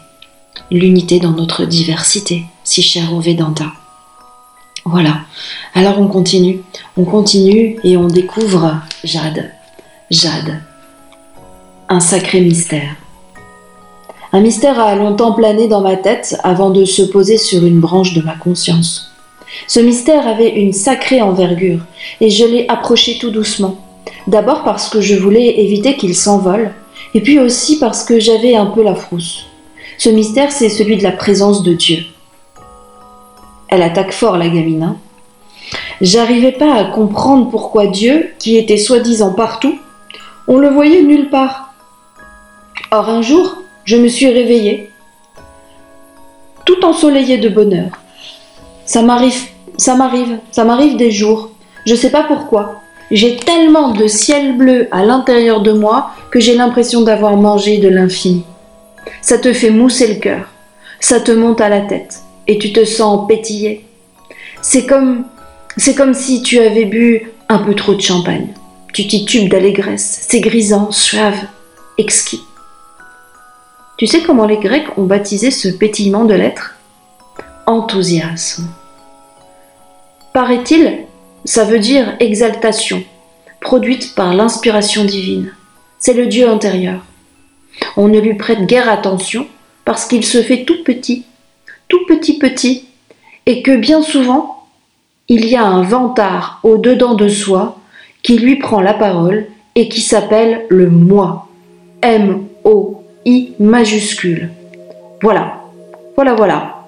l'unité dans notre diversité, si chère au Vedanta. Voilà. Alors on continue, on continue et on découvre Jade. Jade. Un sacré mystère. Un mystère a longtemps plané dans ma tête avant de se poser sur une branche de ma conscience. Ce mystère avait une sacrée envergure et je l'ai approché tout doucement. D'abord parce que je voulais éviter qu'il s'envole, et puis aussi parce que j'avais un peu la frousse. Ce mystère, c'est celui de la présence de Dieu. Elle attaque fort la gamine. Hein. J'arrivais pas à comprendre pourquoi Dieu, qui était soi-disant partout, on le voyait nulle part. Or un jour, je me suis réveillée, tout ensoleillée de bonheur. Ça m'arrive, ça m'arrive, ça m'arrive des jours. Je sais pas pourquoi. J'ai tellement de ciel bleu à l'intérieur de moi que j'ai l'impression d'avoir mangé de l'infini. Ça te fait mousser le cœur, ça te monte à la tête et tu te sens pétiller. C'est comme, c'est comme si tu avais bu un peu trop de champagne. Tu titubes d'allégresse, c'est grisant, suave, exquis. Tu sais comment les Grecs ont baptisé ce pétillement de l'être Enthousiasme. Paraît-il, ça veut dire exaltation, produite par l'inspiration divine. C'est le Dieu intérieur. On ne lui prête guère attention parce qu'il se fait tout petit, tout petit petit, et que bien souvent, il y a un vantard au-dedans de soi qui lui prend la parole et qui s'appelle le moi. M-O-I. O-I majuscule. Voilà, voilà, voilà.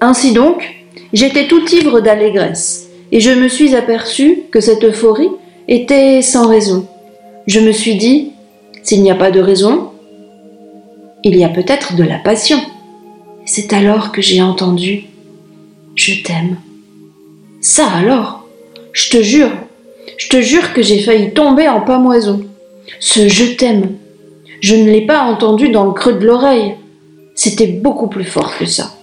Ainsi donc, j'étais tout ivre d'allégresse, et je me suis aperçu que cette euphorie était sans raison. Je me suis dit, s'il n'y a pas de raison, il y a peut-être de la passion. C'est alors que j'ai entendu Je t'aime. Ça alors, je te jure, je te jure que j'ai failli tomber en pamoison. Ce je t'aime, je ne l'ai pas entendu dans le creux de l'oreille. C'était beaucoup plus fort que ça.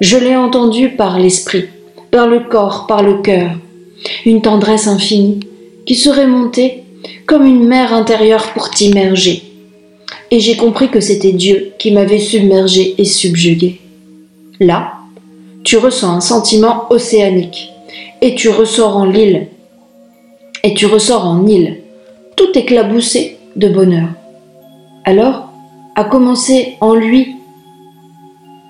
Je l'ai entendu par l'esprit, par le corps, par le cœur. Une tendresse infinie qui serait montée comme une mer intérieure pour t'immerger. Et j'ai compris que c'était Dieu qui m'avait submergé et subjugué. Là, tu ressens un sentiment océanique et tu ressors en l'île. Et tu ressors en île, tout éclaboussé de bonheur. Alors a commencé en lui.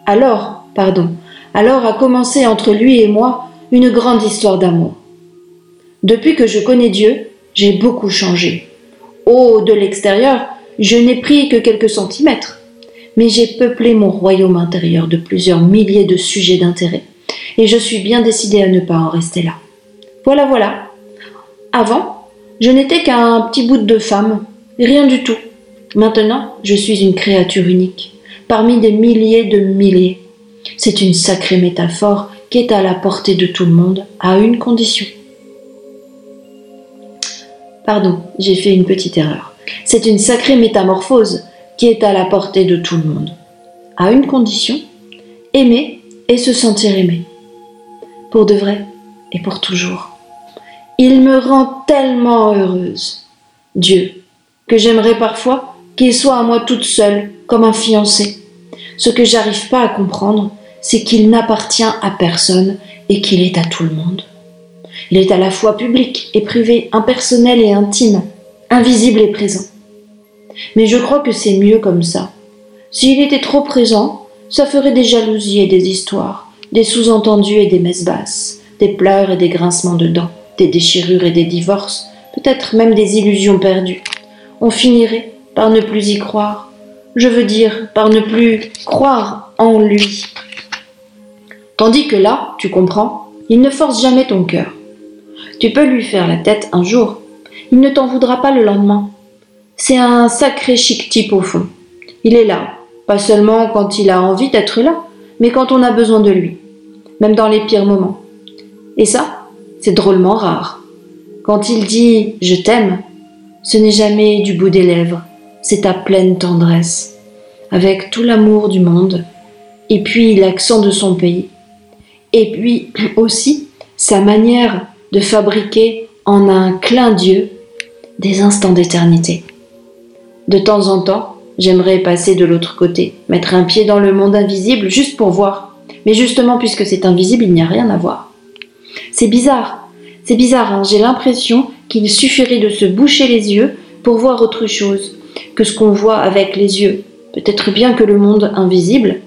Alors, pardon, alors a commencé entre lui et moi une grande histoire d'amour. Depuis que je connais Dieu, j'ai beaucoup changé. Oh, de l'extérieur, je n'ai pris que quelques centimètres, mais j'ai peuplé mon royaume intérieur de plusieurs milliers de sujets d'intérêt, et je suis bien décidé à ne pas en rester là. Voilà, voilà. Avant, je n'étais qu'un petit bout de femme, rien du tout. Maintenant, je suis une créature unique, parmi des milliers de milliers. C'est une sacrée métaphore qui est à la portée de tout le monde, à une condition. Pardon, j'ai fait une petite erreur. C'est une sacrée métamorphose qui est à la portée de tout le monde, à une condition, aimer et se sentir aimé. Pour de vrai et pour toujours. Il me rend tellement heureuse, Dieu, que j'aimerais parfois qu'il soit à moi toute seule, comme un fiancé. Ce que j'arrive pas à comprendre, c'est qu'il n'appartient à personne et qu'il est à tout le monde. Il est à la fois public et privé, impersonnel et intime, invisible et présent. Mais je crois que c'est mieux comme ça. S'il était trop présent, ça ferait des jalousies et des histoires, des sous-entendus et des messes basses, des pleurs et des grincements de dents, des déchirures et des divorces, peut-être même des illusions perdues. On finirait par ne plus y croire. Je veux dire, par ne plus croire en lui. Tandis que là, tu comprends, il ne force jamais ton cœur. Tu peux lui faire la tête un jour. Il ne t'en voudra pas le lendemain. C'est un sacré chic type au fond. Il est là, pas seulement quand il a envie d'être là, mais quand on a besoin de lui, même dans les pires moments. Et ça, c'est drôlement rare. Quand il dit je t'aime, ce n'est jamais du bout des lèvres, c'est à pleine tendresse, avec tout l'amour du monde, et puis l'accent de son pays, et puis aussi sa manière de fabriquer en un clin d'yeux des instants d'éternité. De temps en temps, j'aimerais passer de l'autre côté, mettre un pied dans le monde invisible juste pour voir. Mais justement, puisque c'est invisible, il n'y a rien à voir. C'est bizarre, c'est bizarre, hein. j'ai l'impression qu'il suffirait de se boucher les yeux pour voir autre chose que ce qu'on voit avec les yeux. Peut-être bien que le monde invisible,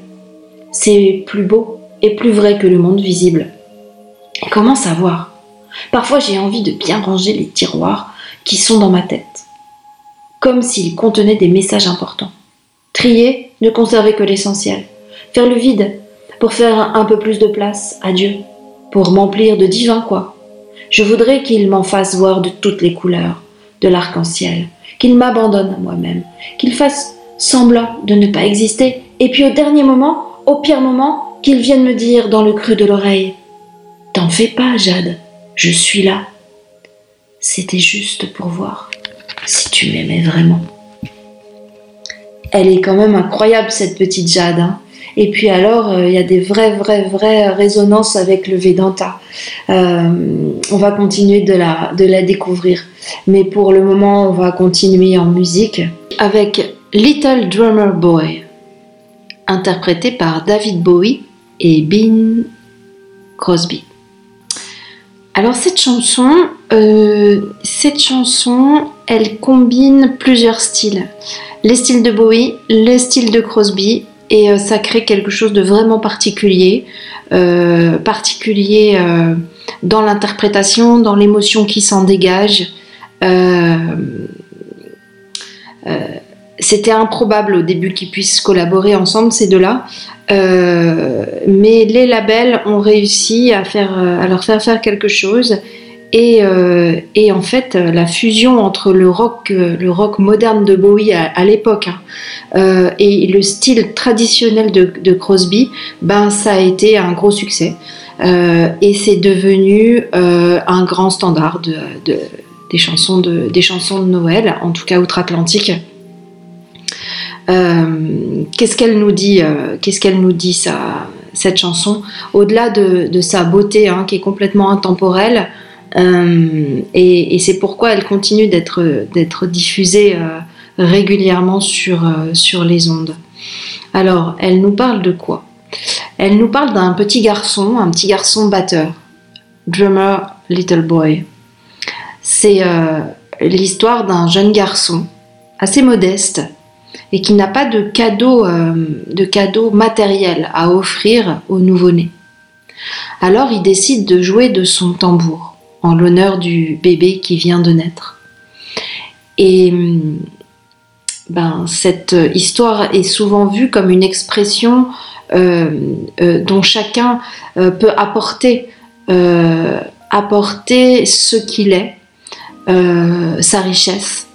c'est plus beau et plus vrai que le monde visible. comment savoir? Parfois j'ai envie de bien ranger les tiroirs qui sont dans ma tête, comme s'ils contenaient des messages importants. Trier, ne conserver que l'essentiel. Faire le vide, pour faire un peu plus de place à Dieu, pour m'emplir de divin quoi. Je voudrais qu'il m'en fasse voir de toutes les couleurs, de l'arc-en-ciel, qu'il m'abandonne à moi-même, qu'il fasse semblant de ne pas exister, et puis au dernier moment, au pire moment, qu'il vienne me dire dans le creux de l'oreille T'en fais pas, Jade, je suis là. C'était juste pour voir si tu m'aimais vraiment. Elle est quand même incroyable, cette petite Jade. Hein. et puis alors, euh, il y a des vraies, vraies, vraies résonances avec le Vedanta. Euh, on va continuer de la, de la découvrir. Mais pour le moment, on va continuer en musique avec Little Drummer Boy, interprété par David Bowie et Bing Crosby. Alors cette chanson, euh, cette chanson, elle combine plusieurs styles. Les styles de Bowie, les styles de Crosby, et euh, ça crée quelque chose de vraiment particulier, euh, particulier dans l'interprétation, dans l'émotion qui s'en dégage. C'était improbable au début qu'ils puissent collaborer ensemble, ces deux-là. Euh, mais les labels ont réussi à, à leur faire faire quelque chose. Et, euh, et, en fait, la fusion entre le rock, moderne de Bowie à, l'époque hein, et le style traditionnel de, Crosby, ben, ça a été un gros succès. et c'est devenu un grand standard des chansons de Noël, en tout cas outre-Atlantique. Euh, qu'est-ce qu'elle nous dit euh, Qu'est-ce qu'elle nous dit ça, cette chanson? Au-delà de, sa beauté, hein, qui est complètement intemporelle, euh, et, c'est pourquoi elle continue d'être diffusée régulièrement sur les ondes. Alors, elle nous parle de quoi? Elle nous parle d'un petit garçon, un petit garçon batteur, drummer little boy. C'est l'histoire d'un jeune garçon assez modeste et qui n'a pas de cadeau, euh, de cadeau matériel à offrir au nouveau-né. Alors il décide de jouer de son tambour en l'honneur du bébé qui vient de naître. Et ben, cette histoire est souvent vue comme une expression euh, euh, dont chacun peut apporter ce qu'il est, sa richesse,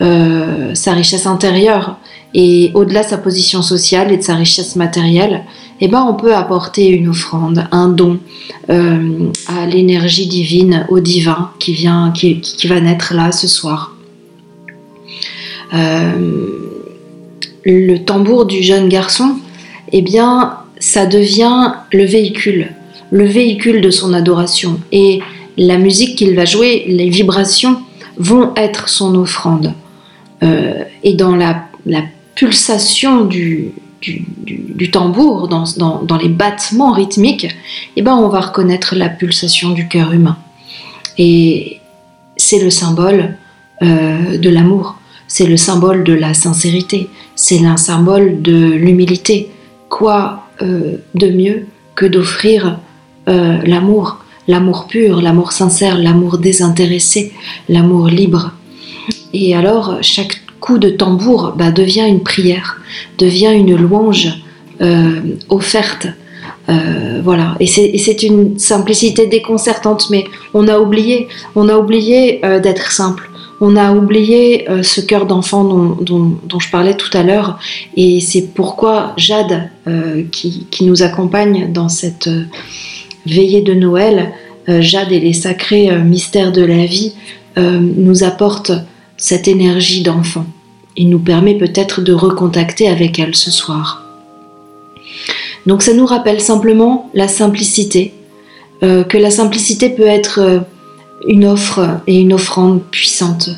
sa richesse intérieure, et au-delà de sa position sociale et de sa richesse matérielle, eh ben, on peut apporter une offrande, un don euh, à l'énergie divine, au divin qui, vient, qui, va naître là ce soir. Euh, le tambour du jeune garçon, eh bien, ça devient le véhicule, le véhicule de son adoration. Et la musique qu'il va jouer, les vibrations vont être son offrande. Euh, et dans la, pulsation du, tambour, dans, les battements rythmiques, eh ben on va reconnaître la pulsation du cœur humain. Et c'est le symbole euh, de l'amour, c'est le symbole de la sincérité, c'est un symbole de l'humilité. Quoi euh, de mieux que d'offrir l'amour, l'amour pur, l'amour sincère, l'amour désintéressé, l'amour libre. Et alors, chaque coup de tambour bah, devient une prière, devient une louange euh, offerte. Euh, voilà, et c'est une simplicité déconcertante, mais on a oublié, on a oublié euh, d'être simple. On a oublié ce cœur d'enfant dont, je parlais tout à l'heure, et c'est pourquoi Jade, qui, nous accompagne dans cette veillée de Noël, Jade et les sacrés mystères de la vie, nous apporte cette énergie d'enfant. Il nous permet peut-être de recontacter avec elle ce soir. Donc ça nous rappelle simplement la simplicité, euh, que la simplicité peut être euh, une offre et une offrande puissante.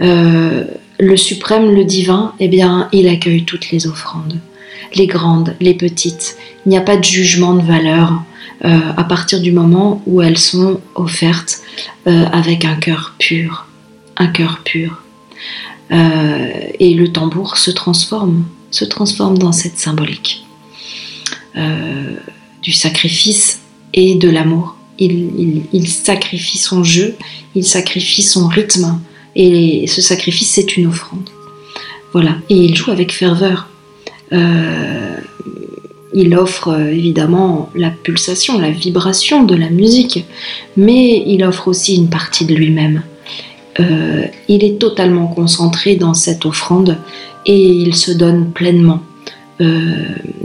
Euh, le suprême, le divin, eh bien, il accueille toutes les offrandes, les grandes, les petites. Il n'y a pas de jugement de valeur à partir du moment où elles sont offertes avec un cœur pur un cœur pur. Euh, et le tambour se transforme, se transforme dans cette symbolique euh, du sacrifice et de l'amour. Il, sacrifie son jeu, il sacrifie son rythme, et ce sacrifice c'est une offrande. Voilà, et il joue avec ferveur. Euh, il offre évidemment la pulsation, la vibration de la musique, mais il offre aussi une partie de lui-même. Euh, il est totalement concentré dans cette offrande et il se donne pleinement, euh,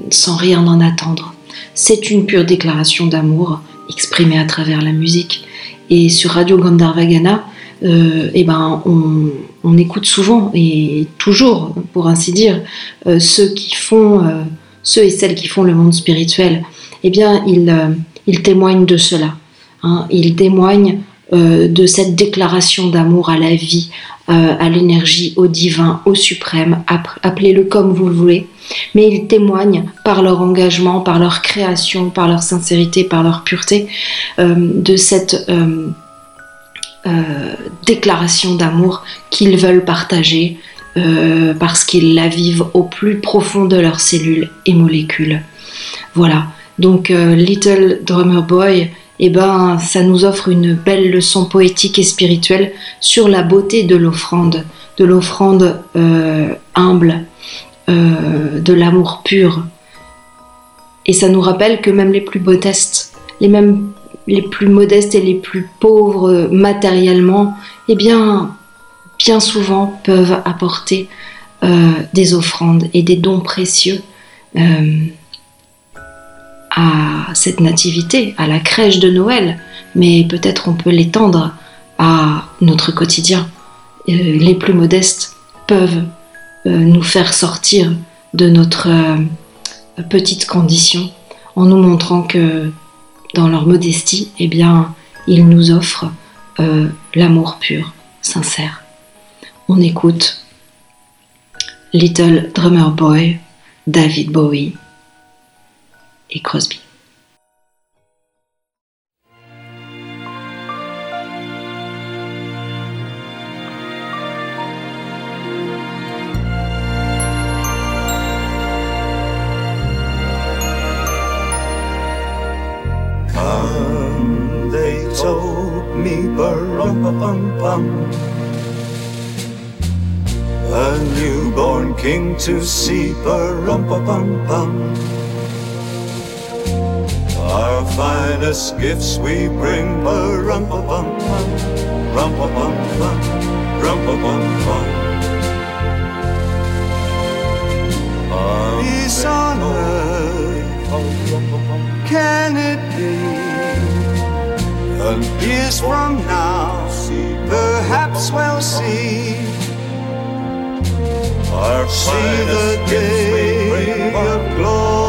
sans rien en attendre. C'est une pure déclaration d'amour exprimée à travers la musique. Et sur Radio Gandharvagana, euh, eh ben, on, écoute souvent et toujours, pour ainsi dire, ceux qui font, ceux et celles qui font le monde spirituel. Eh bien, ils, témoignent de cela. Hein. Ils témoignent euh, de cette déclaration d'amour à la vie, euh, à l'énergie, au divin, au suprême, appelez-le comme vous le voulez, mais ils témoignent par leur engagement, par leur création, par leur sincérité, par leur pureté, euh, de cette déclaration d'amour qu'ils veulent partager parce qu'ils la vivent au plus profond de leurs cellules et molécules. Voilà, donc Little Drummer Boy eh ben, ça nous offre une belle leçon poétique et spirituelle sur la beauté de l'offrande, de l'offrande euh, humble, euh, de l'amour pur. Et ça nous rappelle que même les plus modestes, les mêmes les plus modestes et les plus pauvres matériellement, eh bien, bien souvent peuvent apporter euh, des offrandes et des dons précieux à cette nativité, à la crèche de Noël, mais peut-être on peut l'étendre à notre quotidien. Euh, les plus modestes peuvent euh, nous faire sortir de notre euh, petite condition en nous montrant que dans leur modestie, eh bien, ils nous offrent l'amour pur, sincère. On écoute Little Drummer Boy, David Bowie et Crosby. They told me, a newborn king to see, bum bum our finest gifts we bring, rum pa bum rum pa bum rum pa bum. Peace on earth, can it be? And years from now, perhaps we'll see. Our see the day of glory.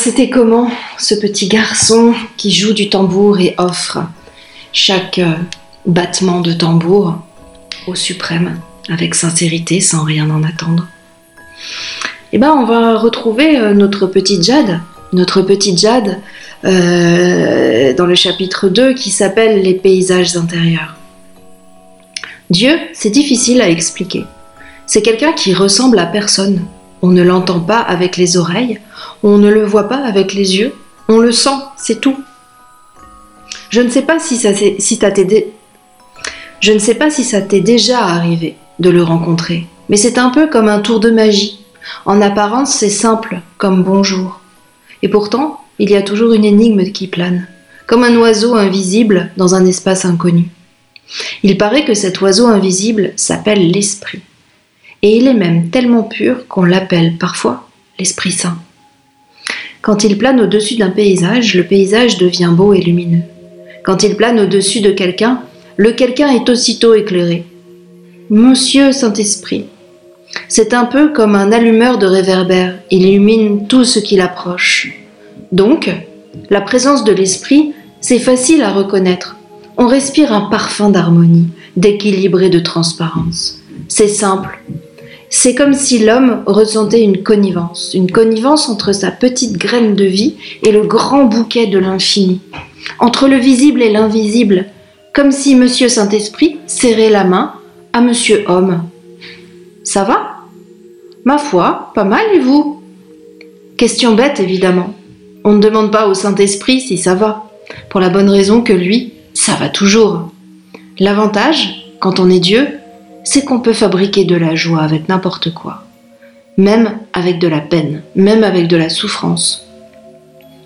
c'était comment ce petit garçon qui joue du tambour et offre chaque euh, battement de tambour au suprême avec sincérité sans rien en attendre? Eh ben on va retrouver euh, notre petite Jade, notre petite Jade euh, dans le chapitre 2 qui s'appelle Les paysages intérieurs. Dieu, c'est difficile à expliquer. C'est quelqu'un qui ressemble à personne. On ne l'entend pas avec les oreilles, on ne le voit pas avec les yeux, on le sent, c'est tout. Je ne sais pas si ça Je ne sais pas si ça t'est déjà arrivé de le rencontrer, mais c'est un peu comme un tour de magie. En apparence, c'est simple, comme bonjour. Et pourtant, il y a toujours une énigme qui plane, comme un oiseau invisible dans un espace inconnu. Il paraît que cet oiseau invisible s'appelle l'esprit. Et il est même tellement pur qu'on l'appelle parfois l'Esprit Saint. Quand il plane au-dessus d'un paysage, le paysage devient beau et lumineux. Quand il plane au-dessus de quelqu'un, le quelqu'un est aussitôt éclairé. Monsieur Saint-Esprit, c'est un peu comme un allumeur de réverbère, il illumine tout ce qui l'approche. Donc, la présence de l'Esprit, c'est facile à reconnaître. On respire un parfum d'harmonie, d'équilibre et de transparence. C'est simple. C'est comme si l'homme ressentait une connivence, une connivence entre sa petite graine de vie et le grand bouquet de l'infini, entre le visible et l'invisible, comme si Monsieur Saint-Esprit serrait la main à Monsieur Homme. Ça va? Ma foi, pas mal et vous? Question bête évidemment. On ne demande pas au Saint-Esprit si ça va, pour la bonne raison que lui, ça va toujours. L'avantage, quand on est Dieu, c'est qu'on peut fabriquer de la joie avec n'importe quoi, même avec de la peine, même avec de la souffrance.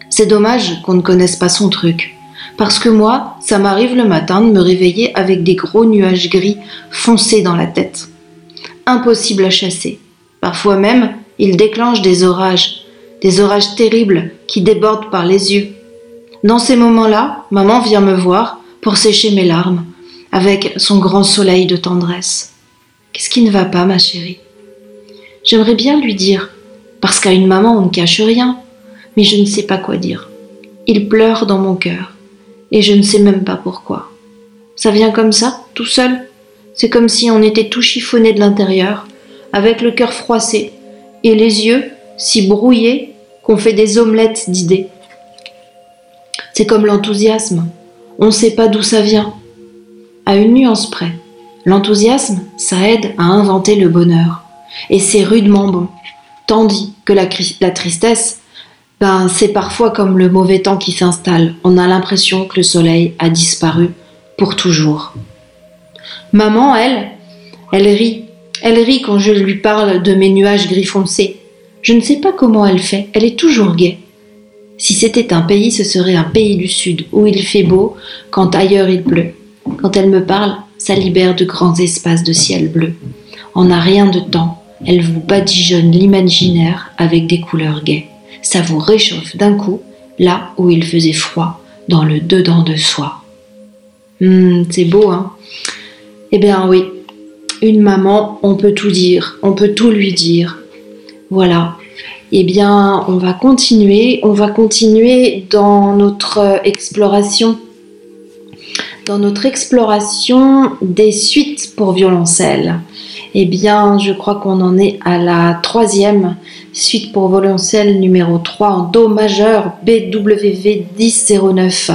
C'est dommage qu'on ne connaisse pas son truc, parce que moi, ça m'arrive le matin de me réveiller avec des gros nuages gris foncés dans la tête. Impossible à chasser. Parfois même, il déclenche des orages, des orages terribles qui débordent par les yeux. Dans ces moments-là, maman vient me voir pour sécher mes larmes avec son grand soleil de tendresse. Qu'est-ce qui ne va pas, ma chérie? J'aimerais bien lui dire, parce qu'à une maman on ne cache rien, mais je ne sais pas quoi dire. Il pleure dans mon cœur, et je ne sais même pas pourquoi. Ça vient comme ça, tout seul? C'est comme si on était tout chiffonné de l'intérieur, avec le cœur froissé, et les yeux si brouillés qu'on fait des omelettes d'idées. C'est comme l'enthousiasme. On ne sait pas d'où ça vient. À une nuance près. L'enthousiasme, ça aide à inventer le bonheur. Et c'est rudement bon. Tandis que la, tristesse, ben, c'est parfois comme le mauvais temps qui s'installe. On a l'impression que le soleil a disparu pour toujours. Maman, elle, elle rit. Elle rit quand je lui parle de mes nuages gris foncés. Je ne sais pas comment elle fait. Elle est toujours gaie. Si c'était un pays, ce serait un pays du Sud, où il fait beau, quand ailleurs il pleut. Quand elle me parle, ça libère de grands espaces de ciel bleu. En a rien de temps, elle vous badigeonne l'imaginaire avec des couleurs gaies. Ça vous réchauffe d'un coup, là où il faisait froid, dans le dedans de soi. Hum, c'est beau, hein Eh bien oui, une maman, on peut tout dire, on peut tout lui dire. Voilà, eh bien, on va continuer. On va continuer dans notre exploration, dans notre exploration des suites pour violoncelle. Eh bien, je crois qu'on en est à la troisième suite pour violoncelle numéro 3 en Do majeur BWV 1009.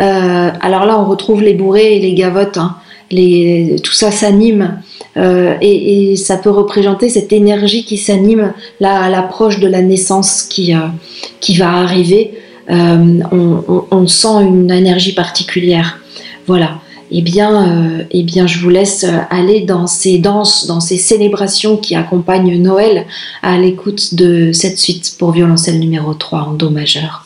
Euh, alors là, on retrouve les bourrées et les gavottes. Hein. tout ça s'anime euh, et, ça peut représenter cette énergie qui s'anime à l'approche de la naissance qui, euh, qui va arriver. Euh, on, sent une énergie particulière. Voilà. Eh bien, eh bien, je vous laisse aller dans ces danses, dans ces célébrations qui accompagnent Noël à l'écoute de cette suite pour violoncelle numéro 3 en Do majeur.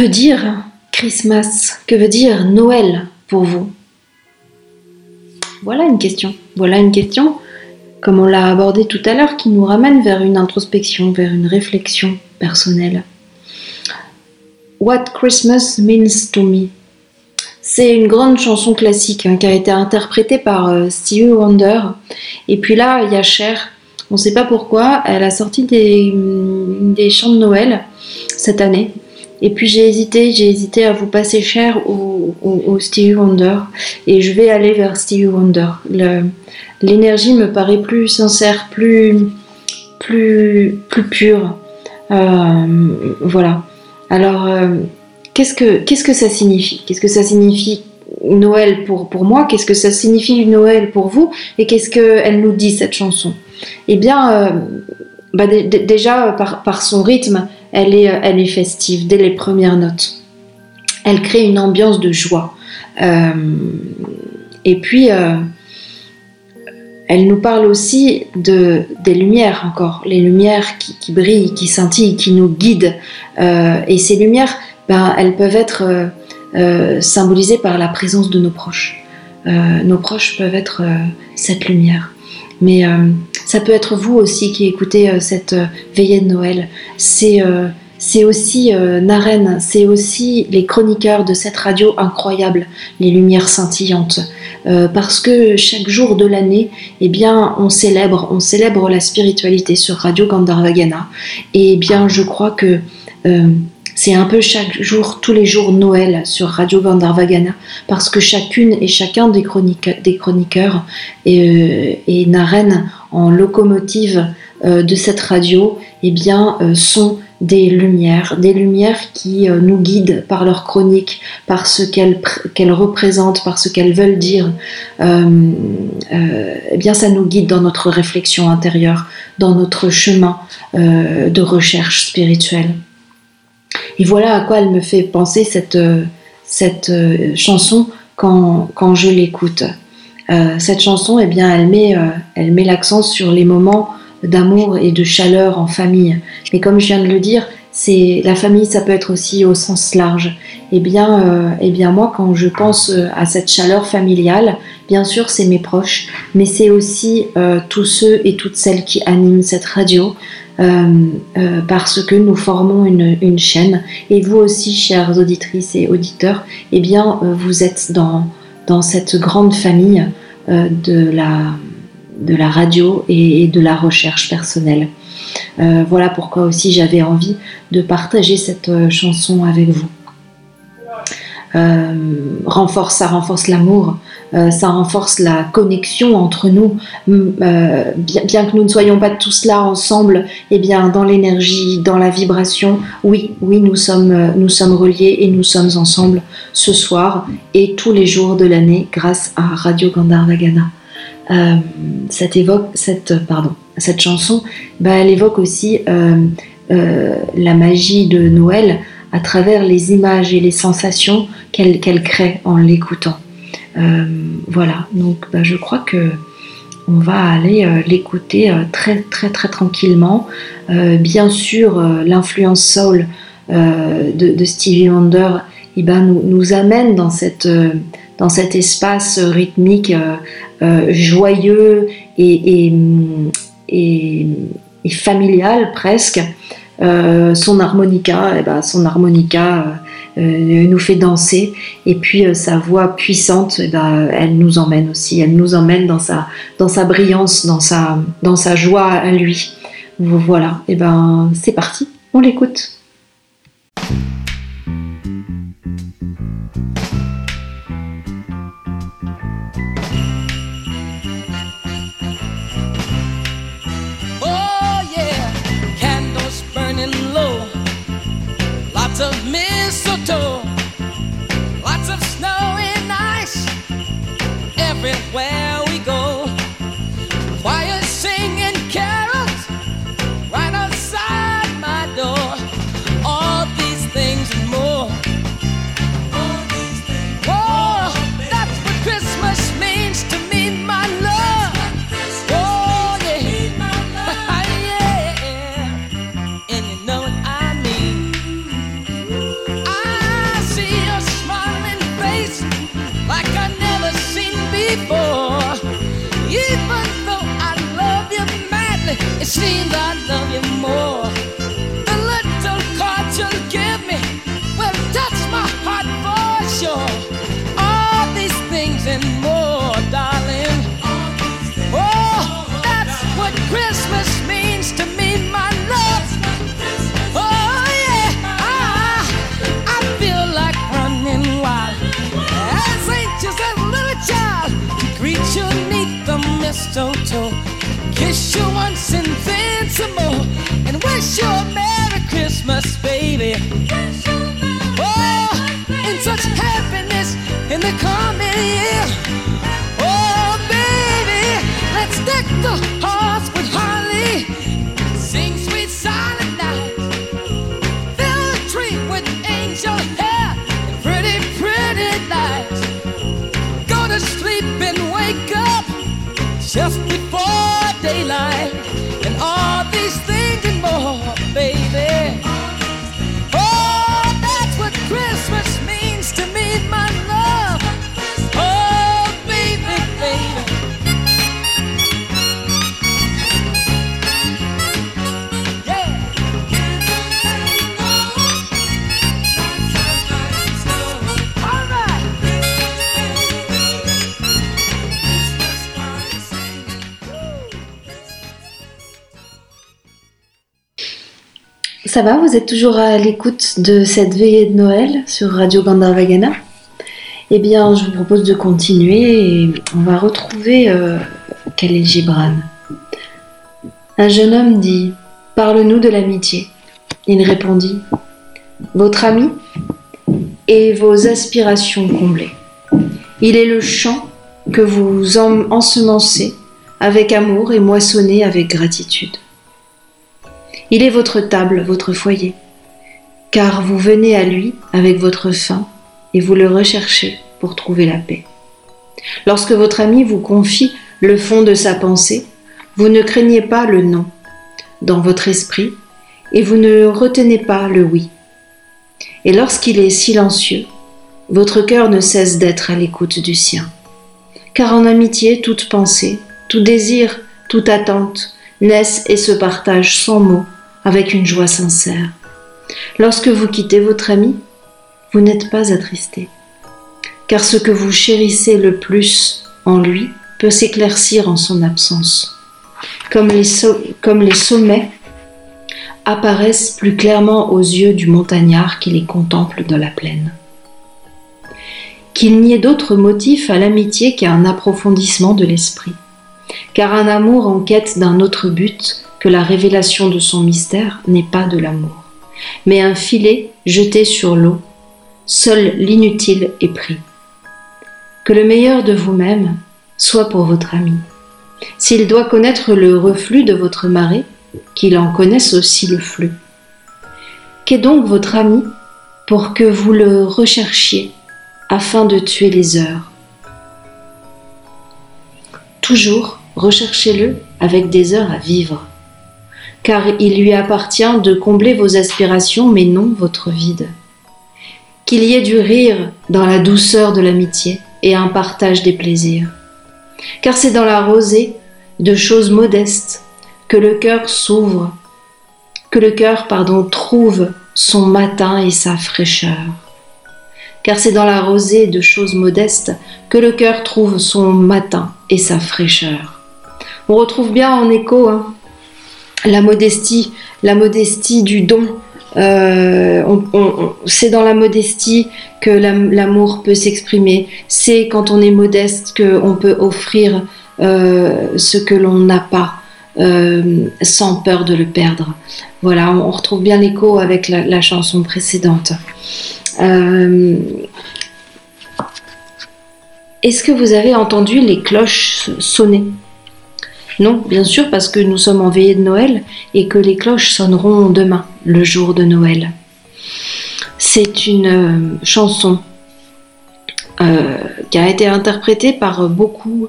Veut dire Christmas Que veut dire Noël pour vous? Voilà une question. Voilà une question, comme on l'a abordé tout à l'heure, qui nous ramène vers une introspection, vers une réflexion personnelle. What Christmas Means to Me. C'est une grande chanson classique hein, qui a été interprétée par euh, Stevie Wonder. Et puis là, il y a Cher. On ne sait pas pourquoi, elle a sorti des, des chants de Noël cette année. Et puis j'ai hésité, j'ai hésité à vous passer cher au, Stevie Wonder. Et je vais aller vers Stevie Wonder. L'énergie me paraît plus sincère, plus, plus, plus pure. Euh, voilà. Alors, euh, qu'est-ce que que ça signifie? Qu'est-ce que ça signifie Noël pour, pour moi? Qu'est-ce que ça signifie Noël pour vous? Et qu'est-ce qu'elle nous dit cette chanson? Eh bien, euh, bah, déjà par, par son rythme, elle est, elle est festive dès les premières notes. Elle crée une ambiance de joie. Euh, et puis, euh, elle nous parle aussi de, des lumières encore, les lumières qui, brillent, qui scintillent, qui nous guident. Euh, et ces lumières, ben, elles peuvent être symbolisées par la présence de nos proches. nos proches peuvent être cette lumière. Mais ça peut être vous aussi qui écoutez euh, cette euh, veillée de Noël. C'est euh, c'est aussi Naren, c'est aussi les chroniqueurs de cette radio incroyable, les lumières scintillantes. parce que chaque jour de l'année, eh bien, on célèbre, on célèbre la spiritualité sur Radio Gandharvagana. Et eh bien, je crois que c'est un peu chaque jour, tous les jours Noël sur Radio Gandharvagana, parce que chacune et chacun des, chroniqueurs et, et Naren en locomotive euh, de cette radio eh bien, euh, sont des lumières, des lumières qui euh, nous guident par leur chronique, par ce qu'elles représentent, par ce qu'elles veulent dire. eh bien, ça nous guide dans notre réflexion intérieure, dans notre chemin de recherche spirituelle. Et voilà à quoi elle me fait penser cette, cette chanson quand, quand je l'écoute. Euh, cette chanson, eh bien, elle met, euh, elle met l'accent sur les moments d'amour et de chaleur en famille. Mais comme je viens de le dire, c'est la famille, ça peut être aussi au sens large. Eh bien, euh, eh bien moi, quand je pense à cette chaleur familiale, bien sûr, c'est mes proches, mais c'est aussi tous ceux et toutes celles qui animent cette radio, parce que nous formons une, chaîne. Et vous aussi, chères auditrices et auditeurs, eh bien, vous êtes dans, cette grande famille euh, de, la, radio et, de la recherche personnelle. Euh, voilà pourquoi aussi j'avais envie de partager cette euh, chanson avec vous. Renforce, ça renforce l'amour, ça renforce la connexion entre nous. bien, que nous ne soyons pas tous là ensemble, et eh bien dans l'énergie, dans la vibration, oui, oui, nous sommes, nous sommes reliés et nous sommes ensemble ce soir et tous les jours de l'année grâce à Radio Gandharvagana. Euh, cette, évoque, cette, pardon, cette chanson, bah, elle évoque aussi euh, euh, la magie de Noël à travers les images et les sensations qu'elle crée en l'écoutant. voilà, donc bah, je crois que on va aller l'écouter très très très tranquillement. bien sûr, l'influence soul de, Stevie Wonder eh ben, nous, amène dans, cette, euh, cet espace rythmique euh, euh, joyeux et, familial presque. Son harmonica, eh ben, son harmonica nous fait danser et puis sa voix puissante, eh ben, elle nous emmène aussi, elle nous emmène dans sa, dans sa brillance, dans sa, dans sa joie à lui. Voilà, et ben c'est parti, on l'écoute. where It seems I love you more. The little card you give me will touch my heart for sure. All these things and more, darling. Oh, that's what Christmas means to me, my love. Oh yeah, ah, I feel like running wild, as little child the mistletoe. Kiss you once and more. And wish you a Merry Christmas, baby. Oh, in such happiness in the coming year. Oh, baby, let's deck the hearts Ça va, vous êtes toujours à l'écoute de cette veillée de Noël sur Radio Gandharvagana Eh bien, je vous propose de continuer et on va retrouver euh, Khalil Gibran. Un jeune homme dit Parle-nous de l'amitié. Il répondit Votre ami et vos aspirations comblées. Il est le champ que vous en- ensemencez avec amour et moissonnez avec gratitude. Il est votre table, votre foyer, car vous venez à lui avec votre faim et vous le recherchez pour trouver la paix. Lorsque votre ami vous confie le fond de sa pensée, vous ne craignez pas le non dans votre esprit et vous ne retenez pas le oui. Et lorsqu'il est silencieux, votre cœur ne cesse d'être à l'écoute du sien. Car en amitié, toute pensée, tout désir, toute attente naissent et se partagent sans mots avec une joie sincère. Lorsque vous quittez votre ami, vous n'êtes pas attristé, car ce que vous chérissez le plus en lui peut s'éclaircir en son absence. Comme les, sommets apparaissent plus clairement aux yeux du montagnard qui les contemple de la plaine. Qu'il n'y ait d'autre motif à l'amitié qu'un approfondissement de l'esprit, car un amour en quête d'un autre but que la révélation de son mystère n'est pas de l'amour, mais un filet jeté sur l'eau, seul l'inutile est pris. Que le meilleur de vous-même soit pour votre ami. S'il doit connaître le reflux de votre marée, qu'il en connaisse aussi le flux. Qu'est donc votre ami pour que vous le recherchiez afin de tuer les heures? Toujours recherchez-le avec des heures à vivre, car il lui appartient de combler vos aspirations mais non votre vide. Qu'il y ait du rire dans la douceur de l'amitié et un partage des plaisirs, car c'est dans la rosée de choses modestes que le cœur s'ouvre, que le cœur, pardon, trouve son matin et sa fraîcheur. Car c'est dans la rosée de choses modestes que le cœur trouve son matin et sa fraîcheur. On retrouve bien en écho hein, la modestie, la modestie du don. Euh, c'est dans la modestie que l'am- l'amour peut s'exprimer. C'est quand on est modeste qu'on peut offrir euh, ce que l'on n'a pas. sans peur de le perdre. Voilà, on retrouve bien l'écho avec la, chanson précédente. Est-ce que vous avez entendu les cloches sonner? Non, bien sûr, parce que nous sommes en veillée de Noël et que les cloches sonneront demain, le jour de Noël. C'est une chanson euh, qui a été interprété par beaucoup,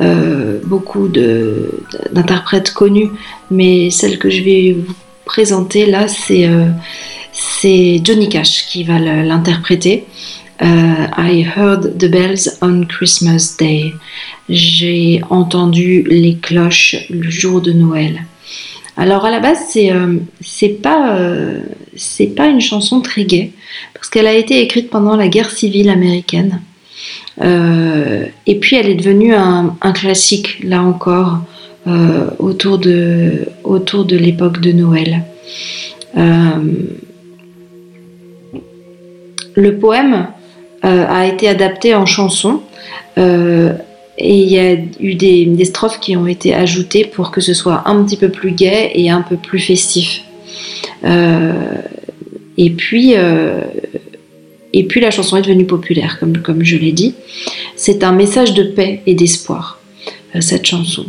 euh, beaucoup d'interprètes connus, mais celle que je vais vous présenter là, c'est euh, Johnny Cash qui va l'interpréter. I heard the bells on Christmas Day. J'ai entendu les cloches le jour de Noël. Alors à la base, c'est c'est pas c'est pas une chanson très gaie parce qu'elle a été écrite pendant la guerre civile américaine. Euh, et puis elle est devenue un, classique, là encore, euh, autour de, autour de l'époque de Noël. Euh, le poème a été adapté en chanson et il y a eu des, strophes qui ont été ajoutées pour que ce soit un petit peu plus gai et un peu plus festif. et puis et puis la chanson est devenue populaire, comme, comme je l'ai dit. C'est un message de paix et d'espoir, euh, cette chanson.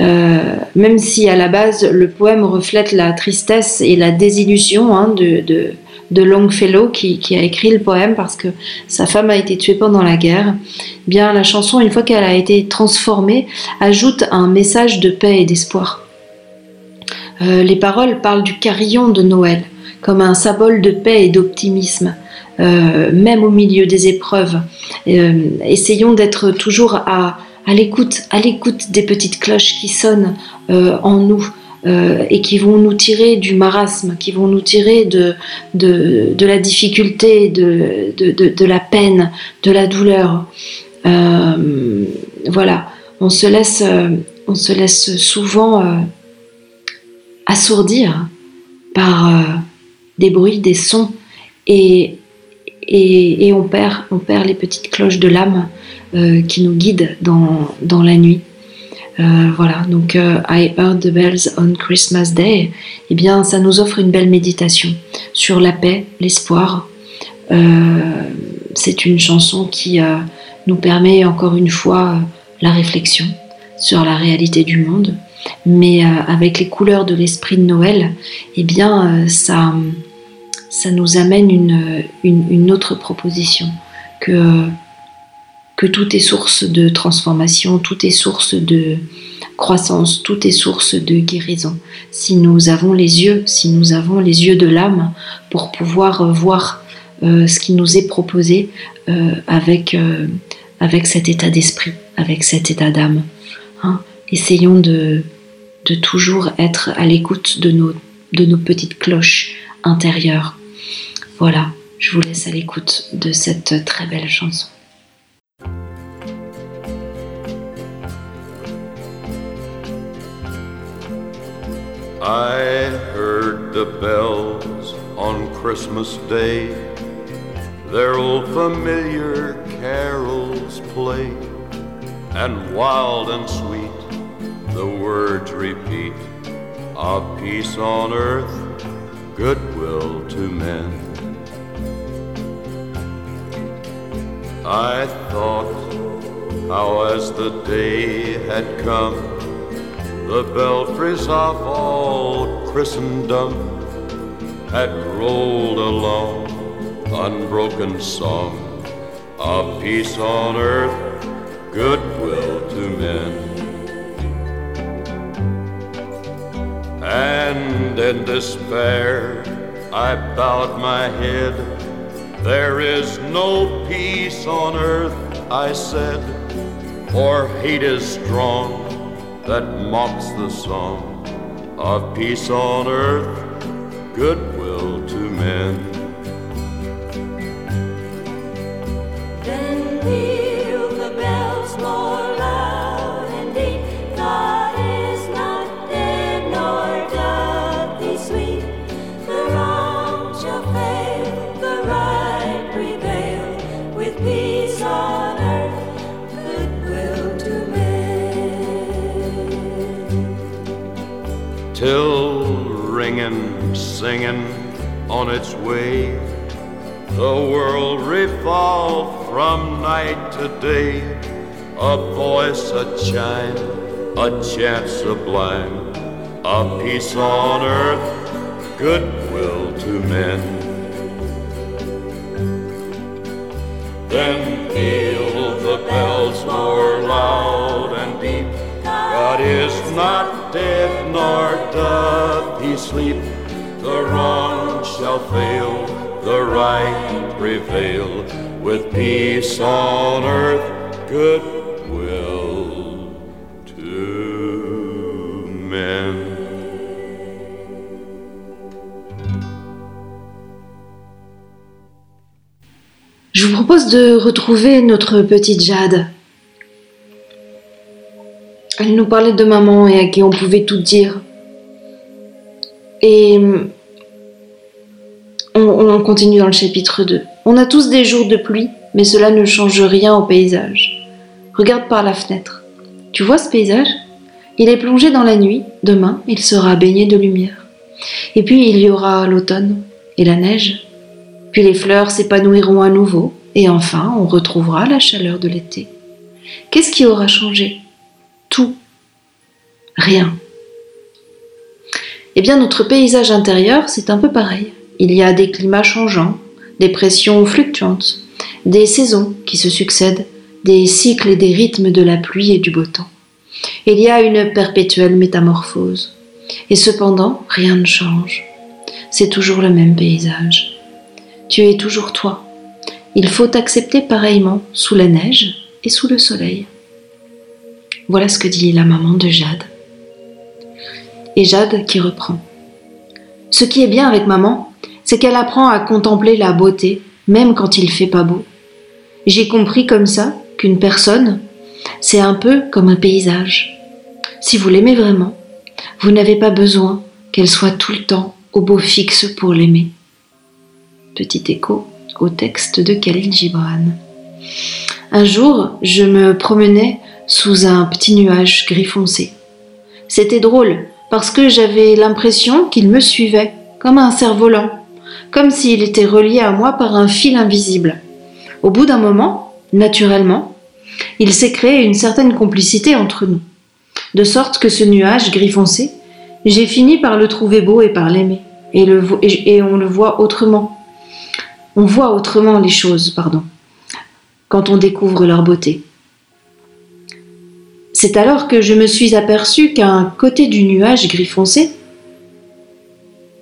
Euh, même si à la base le poème reflète la tristesse et la désillusion hein, de, Longfellow qui, a écrit le poème parce que sa femme a été tuée pendant la guerre, bien la chanson, une fois qu'elle a été transformée, ajoute un message de paix et d'espoir. Euh, les paroles parlent du carillon de Noël comme un symbole de paix et d'optimisme. Euh, même au milieu des épreuves. Euh, essayons d'être toujours à, l'écoute, à l'écoute des petites cloches qui sonnent en nous. Et qui vont nous tirer du marasme, qui vont nous tirer de, la difficulté, de, la peine, de la douleur. voilà, on se laisse, laisse souvent assourdir par des bruits, des sons, et on, perd, les petites cloches de l'âme euh, qui nous guident dans la nuit. Euh, voilà, donc euh, I heard the bells on Christmas Day, eh bien ça nous offre une belle méditation sur la paix, l'espoir. c'est une chanson qui nous permet encore une fois la réflexion sur la réalité du monde, mais avec les couleurs de l'esprit de Noël, eh bien ça ça nous amène une, une, autre proposition que, que tout est source de transformation, tout est source de croissance, tout est source de guérison. Si nous avons les yeux, si nous avons les yeux de l'âme pour pouvoir voir euh, ce qui nous est proposé euh, avec, euh, avec cet état d'esprit, avec cet état d'âme. Hein. Essayons de, toujours être à l'écoute de nos petites cloches intérieures Voilà, je vous laisse à l'écoute de cette très belle chanson. I heard the bells on Christmas Day, their old familiar carols play, and wild and sweet the words repeat of peace on earth, goodwill to men. I thought how as the day had come, the belfries of all Christendom had rolled along unbroken song of peace on earth, goodwill to men. And in despair I bowed my head there is no peace on earth, I said, for hate is strong that mocks the song of peace on earth, goodwill to men. Singing on its way. The world revolved from night to day. A voice, a chime, a chant sublime, a peace on earth, goodwill to men. Then peal the bells more loud and deep. God is not dead, nor doth he sleep. The wrong shall fail, the right prevail, with peace on earth, goodwill to men. Je vous propose de retrouver notre petite Jade. Elle nous parlait de maman et à qui on pouvait tout dire. Et on, on continue dans le chapitre 2. On a tous des jours de pluie, mais cela ne change rien au paysage. Regarde par la fenêtre. Tu vois ce paysage? Il est plongé dans la nuit. Demain, il sera baigné de lumière. Et puis il y aura l'automne et la neige. Puis les fleurs s'épanouiront à nouveau. Et enfin, on retrouvera la chaleur de l'été. Qu'est-ce qui aura changé? Tout. Rien. Eh bien, notre paysage intérieur, c'est un peu pareil. Il y a des climats changeants, des pressions fluctuantes, des saisons qui se succèdent, des cycles et des rythmes de la pluie et du beau temps. Il y a une perpétuelle métamorphose. Et cependant, rien ne change. C'est toujours le même paysage. Tu es toujours toi. Il faut t'accepter pareillement sous la neige et sous le soleil. Voilà ce que dit la maman de Jade. Et Jade qui reprend. Ce qui est bien avec maman, c'est qu'elle apprend à contempler la beauté, même quand il fait pas beau. J'ai compris comme ça qu'une personne, c'est un peu comme un paysage. Si vous l'aimez vraiment, vous n'avez pas besoin qu'elle soit tout le temps au beau fixe pour l'aimer. Petit écho au texte de Khalil Gibran. Un jour, je me promenais sous un petit nuage gris foncé. C'était drôle parce que j'avais l'impression qu'il me suivait comme un cerf-volant, comme s'il était relié à moi par un fil invisible. Au bout d'un moment, naturellement, il s'est créé une certaine complicité entre nous, de sorte que ce nuage gris foncé, j'ai fini par le trouver beau et par l'aimer, et, et on le voit autrement. On voit autrement les choses, pardon, quand on découvre leur beauté. C'est alors que je me suis aperçu qu'un côté du nuage gris foncé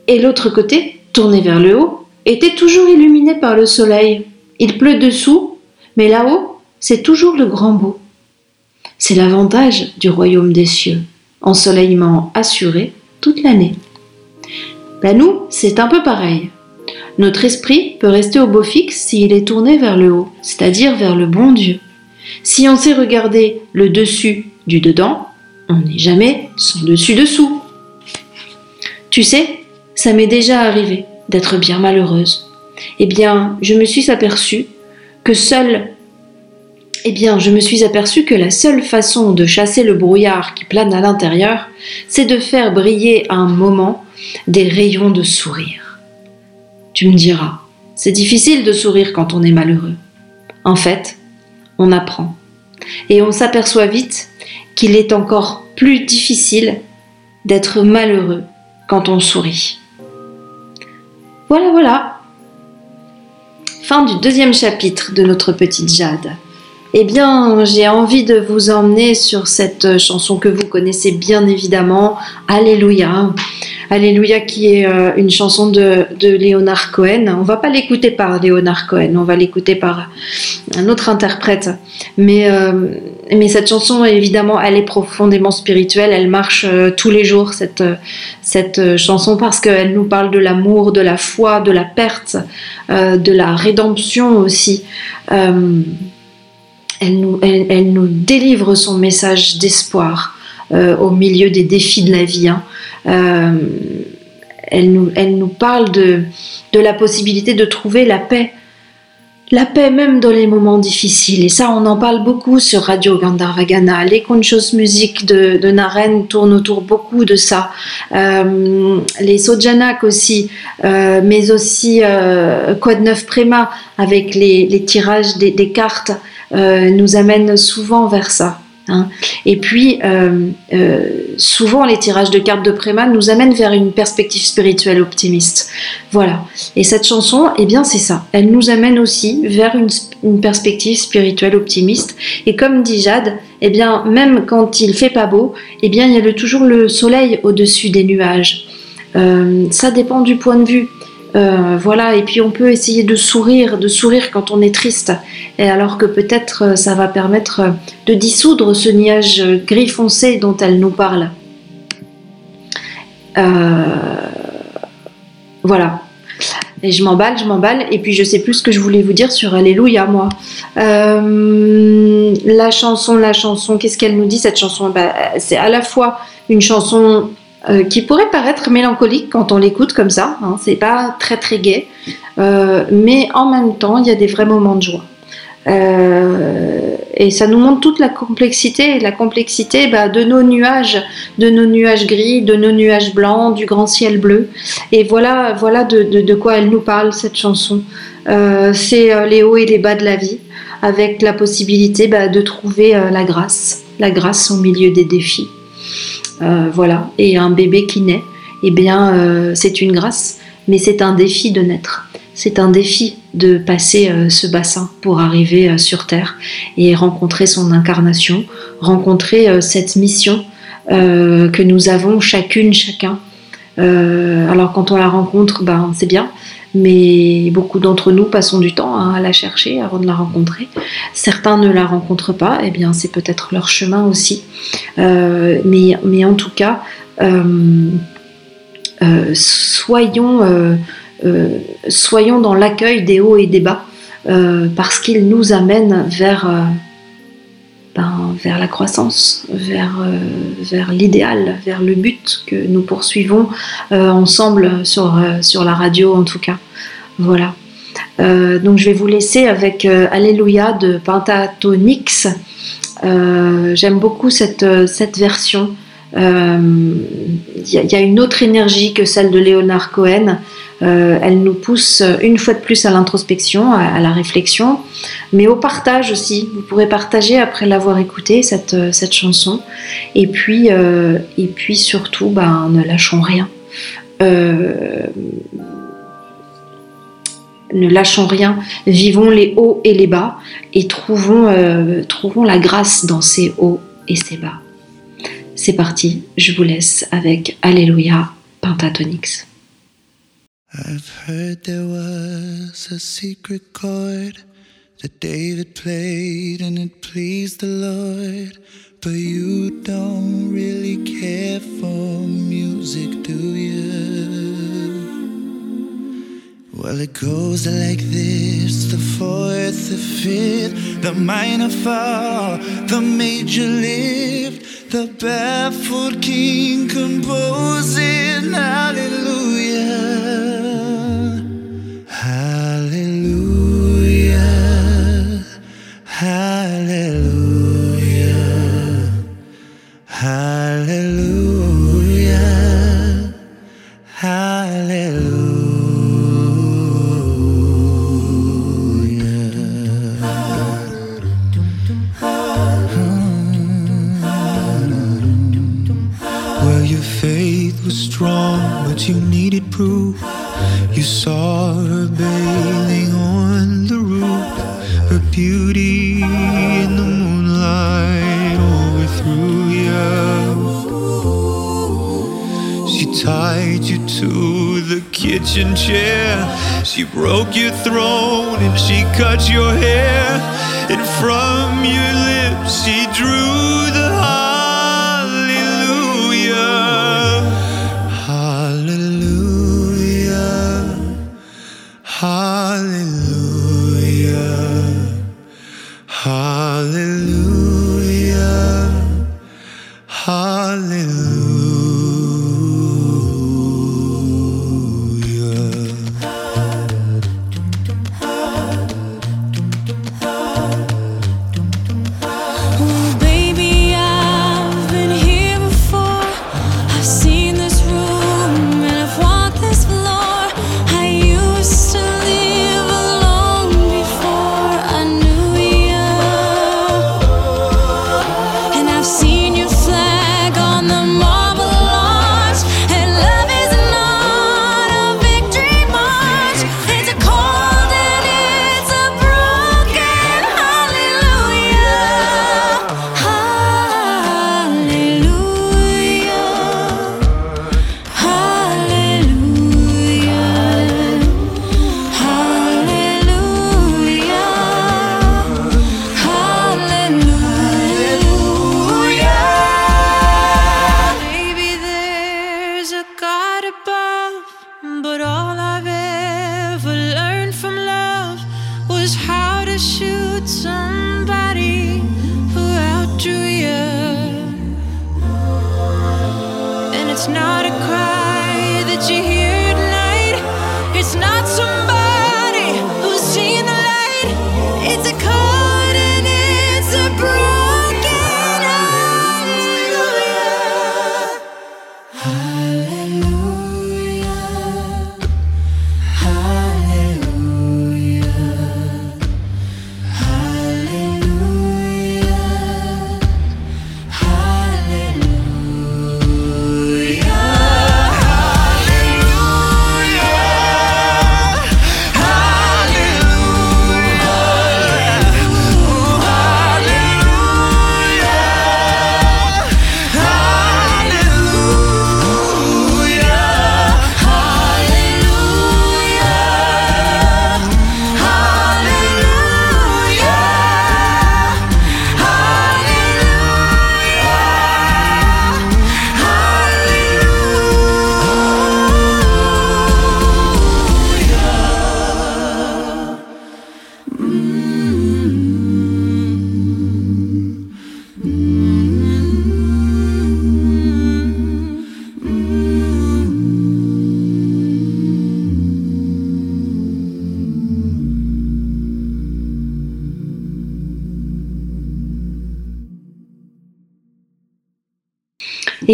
et l'autre côté, tourné vers le haut, était toujours illuminé par le soleil. Il pleut dessous, mais là-haut, c'est toujours le grand beau. C'est l'avantage du royaume des cieux, ensoleillement assuré toute l'année. Ben nous, c'est un peu pareil. Notre esprit peut rester au beau fixe s'il est tourné vers le haut, c'est-à-dire vers le bon Dieu. Si on sait regarder le dessus du dedans, on n'est jamais son dessus-dessous. Tu sais, ça m'est déjà arrivé d'être bien malheureuse. Eh bien, je me suis aperçue que seule eh bien, je me suis aperçue que la seule façon de chasser le brouillard qui plane à l'intérieur, c'est de faire briller à un moment des rayons de sourire. Tu me diras, c'est difficile de sourire quand on est malheureux. En fait, on apprend. Et on s'aperçoit vite qu'il est encore plus difficile d'être malheureux quand on sourit. Voilà, voilà. Fin du deuxième chapitre de notre petite Jade. Eh bien, j'ai envie de vous emmener sur cette chanson que vous connaissez bien évidemment, Alléluia. Alléluia qui est euh, une chanson de, Leonard Cohen. On va pas l'écouter par Leonard Cohen, on va l'écouter par un autre interprète. Mais, euh, cette chanson, évidemment, elle est profondément spirituelle. Elle marche euh, tous les jours, cette chanson, parce qu'elle nous parle de l'amour, de la foi, de la perte, de la rédemption aussi. Elle nous, délivre son message d'espoir euh, au milieu des défis de la vie. Hein. Euh, elle, nous, parle de, la possibilité de trouver la paix la paix même dans les moments difficiles. Et ça, on en parle beaucoup sur Radio Gandharvagana. Les conscious music de, de Naren tournent autour beaucoup de ça. Euh, les Sojanak aussi, mais aussi euh, Code 9 Prema avec les, tirages des, cartes nous amènent souvent vers ça. Hein. Et puis, euh, euh, souvent, les tirages de cartes de Préma nous amènent vers une perspective spirituelle optimiste. Voilà. Et cette chanson, eh bien, c'est ça. Elle nous amène aussi vers une, perspective spirituelle optimiste. Et comme dit Jade, eh bien, même quand il fait pas beau, eh bien, il y a toujours le soleil au-dessus des nuages. Euh, ça dépend du point de vue. Euh, voilà, et puis on peut essayer de sourire, de sourire quand on est triste, et alors que peut-être euh, ça va permettre de dissoudre ce nuage gris foncé dont elle nous parle. Euh, voilà. Et je m'emballe, je m'emballe, et puis je sais plus ce que je voulais vous dire sur Alléluia, moi. Euh, la chanson, la chanson, qu'est-ce qu'elle nous dit cette chanson? Bah, C'est à la fois une chanson euh, qui pourrait paraître mélancolique quand on l'écoute comme ça. Hein, c'est pas très très gai, euh, mais en même temps, il y a des vrais moments de joie. Euh, et ça nous montre toute la complexité, la complexité bah, de nos nuages, de nos nuages gris, de nos nuages blancs, du grand ciel bleu. Et voilà, voilà de, quoi elle nous parle cette chanson. C'est les hauts et les bas de la vie, avec la possibilité bah, de trouver la grâce, la grâce au milieu des défis. Euh, voilà. Et un bébé qui naît, eh bien, euh, c'est une grâce, mais c'est un défi de naître. C'est un défi de passer euh, ce bassin pour arriver sur Terre et rencontrer son incarnation, rencontrer cette mission que nous avons chacune, chacun. alors quand on la rencontre, ben, c'est bien, mais beaucoup d'entre nous passons du temps à la chercher avant de la rencontrer. Certains ne la rencontrent pas, et eh bien c'est peut-être leur chemin aussi. Euh, mais, mais en tout cas, euh, euh, soyons, soyons dans l'accueil des hauts et des bas, parce qu'ils nous amènent vers, ben, vers la croissance, vers, vers l'idéal, vers le but que nous poursuivons ensemble sur, sur la radio en tout cas. Voilà. Euh, donc je vais vous laisser avec euh, Alléluia de Pentatonix. Euh, J'aime beaucoup cette version. Il y, y, a une autre énergie que celle de Léonard Cohen. elle nous pousse une fois de plus à l'introspection, à, la réflexion, mais au partage aussi. Vous pourrez partager après l'avoir écouté cette, cette chanson. Et puis, et puis surtout, ben, ne lâchons rien. Euh, ne lâchons rien, vivons les hauts et les bas et trouvons, euh, trouvons la grâce dans ces hauts et ces bas. C'est parti, je vous laisse avec Alléluia Pentatonix. I've heard there was a secret chord that David played and it pleased the Lord. But you don't really care for music, do you? Well, it goes like this the fourth, the fifth, the minor fall, the major lift, the baffled king composing hallelujah. Hallelujah. Hallelujah. Hallelujah. You saw her bathing on the roof, her beauty in the moonlight overthrew you. She tied you to the kitchen chair. She broke your throne and she cut your hair. And from your lips she drew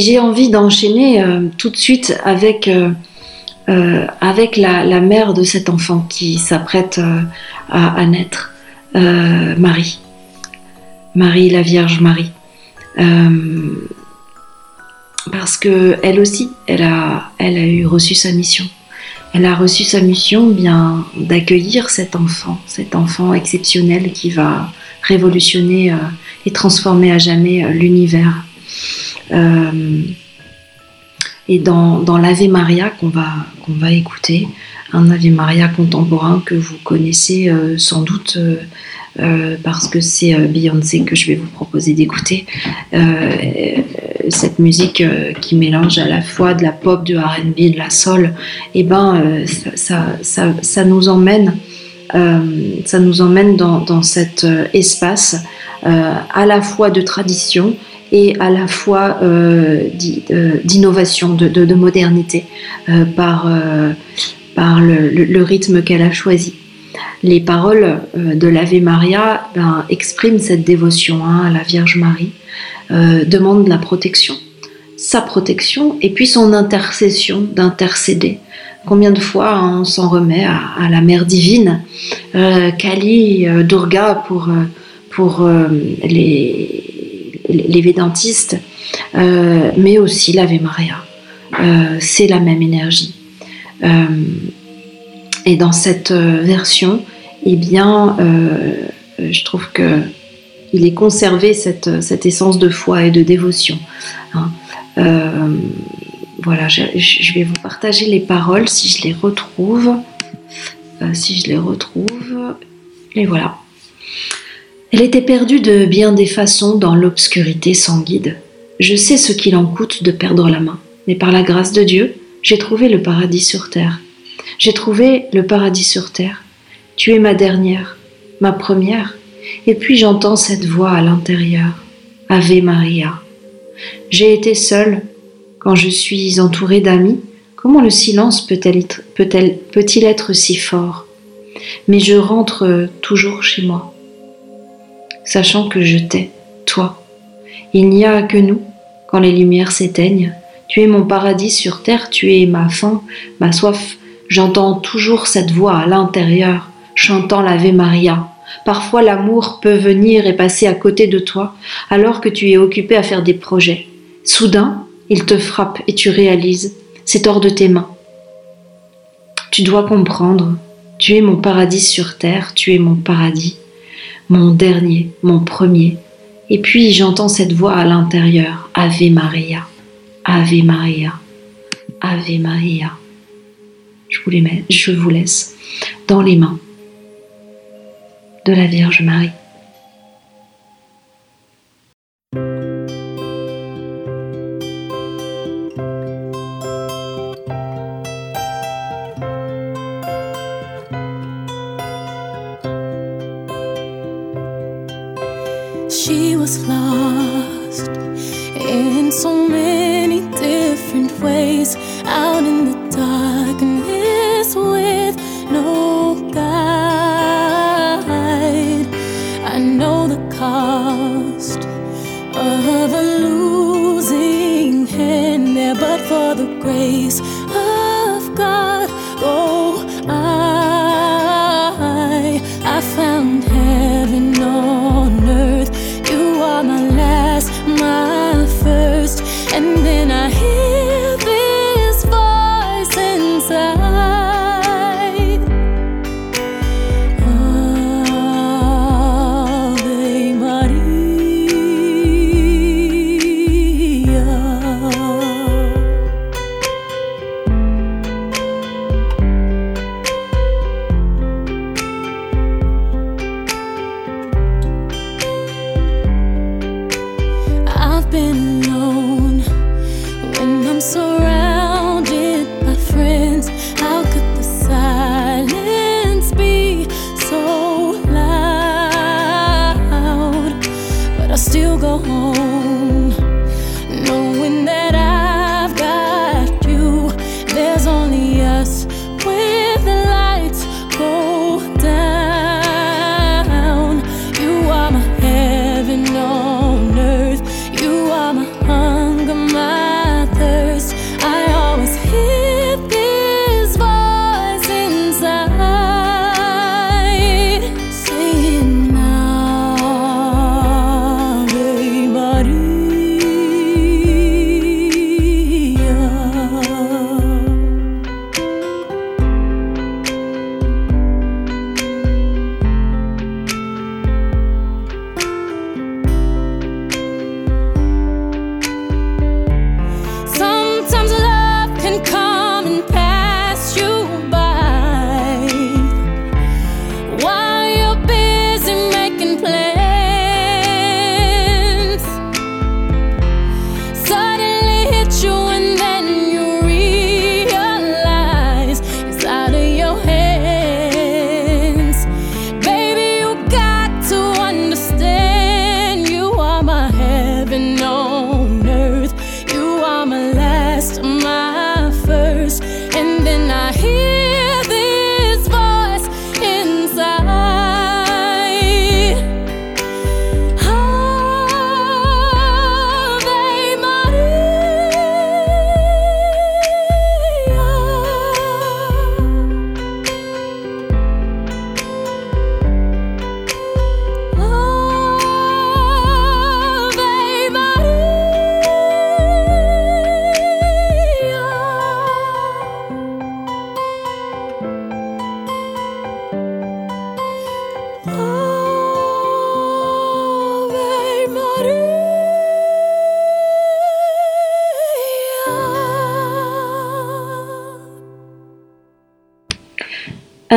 j'ai envie d'enchaîner euh, tout de suite avec, euh, euh, avec la, mère de cet enfant qui s'apprête à, à naître, Marie. Marie, la Vierge Marie. Parce que elle aussi, elle a, elle a eu reçu sa mission. Elle a reçu sa mission bien d'accueillir cet enfant, cet enfant exceptionnel qui va révolutionner et transformer à jamais l'univers. Euh, et dans, l'Ave Maria qu'on va, va écouter, un Ave Maria contemporain que vous connaissez euh, sans doute euh, parce que c'est Beyoncé que je vais vous proposer d'écouter. Cette musique qui mélange à la fois de la pop, de R&B, de la soul, et ben euh, ça, ça, ça, ça nous emmène, ça nous emmène dans, dans cet espace à la fois de tradition et à la fois euh, euh, d'innovation, de, de, de modernité euh, par, par le, rythme qu'elle a choisi. Les paroles de l'Ave Maria ben, expriment cette dévotion hein, à la Vierge Marie, euh, demandent la protection, sa protection et puis son intercession d'intercéder. Combien de fois hein, on s'en remet à, la Mère divine, Kali, Durga pour, pour les, les védantistes, euh, mais aussi l'Ave Maria. Euh, c'est la même énergie. Euh, et dans cette version, eh bien, je trouve que il est conservé cette, cette essence de foi et de dévotion. hein. Voilà, je, je vais vous partager les paroles si je les retrouve. Si je les retrouve. Et voilà. Elle était perdue de bien des façons dans l'obscurité sans guide. Je sais ce qu'il en coûte de perdre la main, mais par la grâce de Dieu, j'ai trouvé le paradis sur terre. J'ai trouvé le paradis sur terre. Tu es ma dernière, ma première. Et puis j'entends cette voix à l'intérieur. Ave Maria. J'ai été seule. Quand je suis entourée d'amis, comment le silence peut-elle être- peut-il être si fort? Mais je rentre toujours chez moi, sachant que je t'ai, toi. Il n'y a que nous quand les lumières s'éteignent. Tu es mon paradis sur terre, tu es ma faim, ma soif. J'entends toujours cette voix à l'intérieur, chantant l'Ave Maria. Parfois l'amour peut venir et passer à côté de toi, alors que tu es occupé à faire des projets. Soudain, il te frappe et tu réalises, c'est hors de tes mains. Tu dois comprendre, tu es mon paradis sur terre, tu es mon paradis, mon dernier, mon premier. Et puis j'entends cette voix à l'intérieur, Ave Maria, Ave Maria, Ave Maria. Je vous, laisse dans les mains de la Vierge Marie.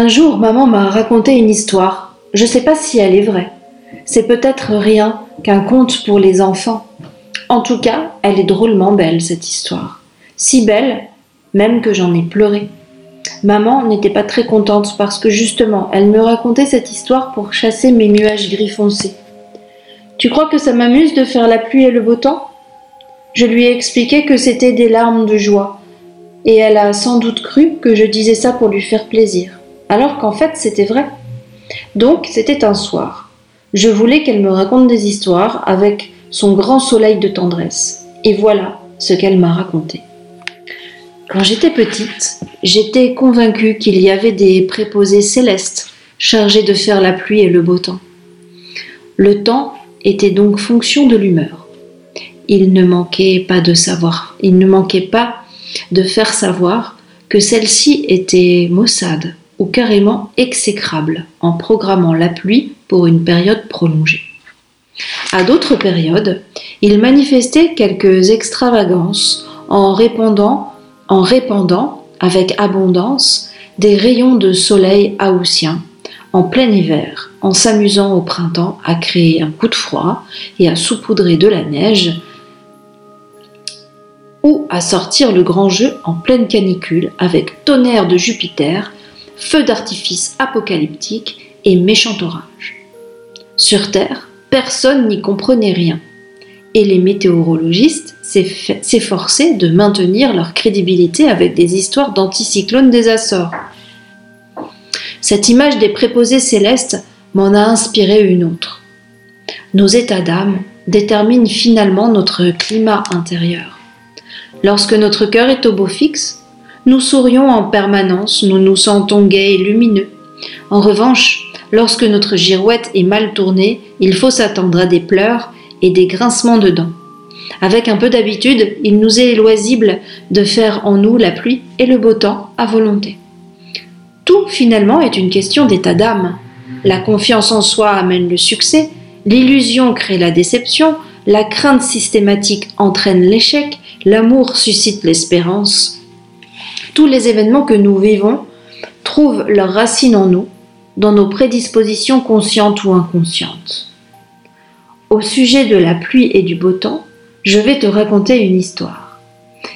Un jour, maman m'a raconté une histoire. Je sais pas si elle est vraie. C'est peut-être rien qu'un conte pour les enfants. En tout cas, elle est drôlement belle, cette histoire. Si belle, même que j'en ai pleuré. Maman n'était pas très contente parce que justement, elle me racontait cette histoire pour chasser mes nuages gris foncés. Tu crois que ça m'amuse de faire la pluie et le beau temps? Je lui ai expliqué que c'était des larmes de joie, et elle a sans doute cru que je disais ça pour lui faire plaisir, alors qu'en fait c'était vrai. Donc c'était un soir. Je voulais qu'elle me raconte des histoires avec son grand soleil de tendresse, et voilà ce qu'elle m'a raconté. Quand j'étais petite, j'étais convaincue qu'il y avait des préposés célestes chargés de faire la pluie et le beau temps. Le temps était donc fonction de l'humeur. Il ne manquait pas de savoir, il ne manquait pas de faire savoir que celle-ci était maussade ou carrément exécrable en programmant la pluie pour une période prolongée. À d'autres périodes, il manifestait quelques extravagances en répandant, en répandant avec abondance des rayons de soleil haussiens en plein hiver, en s'amusant au printemps à créer un coup de froid et à saupoudrer de la neige, ou à sortir le grand jeu en pleine canicule avec tonnerre de Jupiter, feu d'artifice apocalyptique et méchant orage. Sur Terre, Personne n'y comprenait rien. Et les météorologistes s'efforçaient de maintenir leur crédibilité avec des histoires d'anticyclones des Açores. Cette image des préposés célestes m'en a inspiré une autre. Nos états d'âme déterminent finalement notre climat intérieur. Lorsque notre cœur est au beau fixe, nous sourions en permanence, nous nous sentons gais et lumineux. En revanche, lorsque notre girouette est mal tournée, il faut s'attendre à des pleurs et des grincements de dents. Avec un peu d'habitude, il nous est loisible de faire en nous la pluie et le beau temps à volonté. Tout finalement est une question d'état d'âme. La confiance en soi amène le succès, l'illusion crée la déception, la crainte systématique entraîne l'échec, l'amour suscite l'espérance. Tous les événements que nous vivons trouvent leurs racines en nous, dans nos prédispositions conscientes ou inconscientes. Au sujet de la pluie et du beau temps, je vais te raconter une histoire.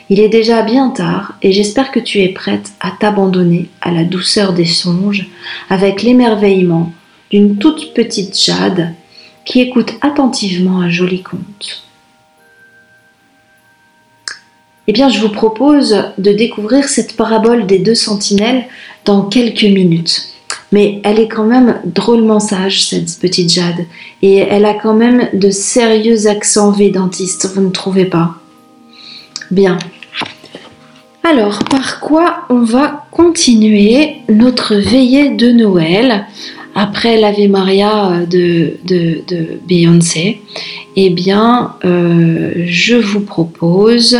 Il est déjà bien tard et j'espère que tu es prête à t'abandonner à la douceur des songes avec l'émerveillement d'une toute petite Jade qui écoute attentivement un joli conte. Eh bien, je vous propose de découvrir cette parabole des deux sentinelles dans quelques minutes. Mais elle est quand même drôlement sage, cette petite Jade. Et elle a quand même de sérieux accents védantistes, vous ne trouvez pas? Bien. Alors, par quoi on va continuer notre veillée de Noël après l'Ave Maria de, de, Beyoncé? Eh bien, euh, je vous propose,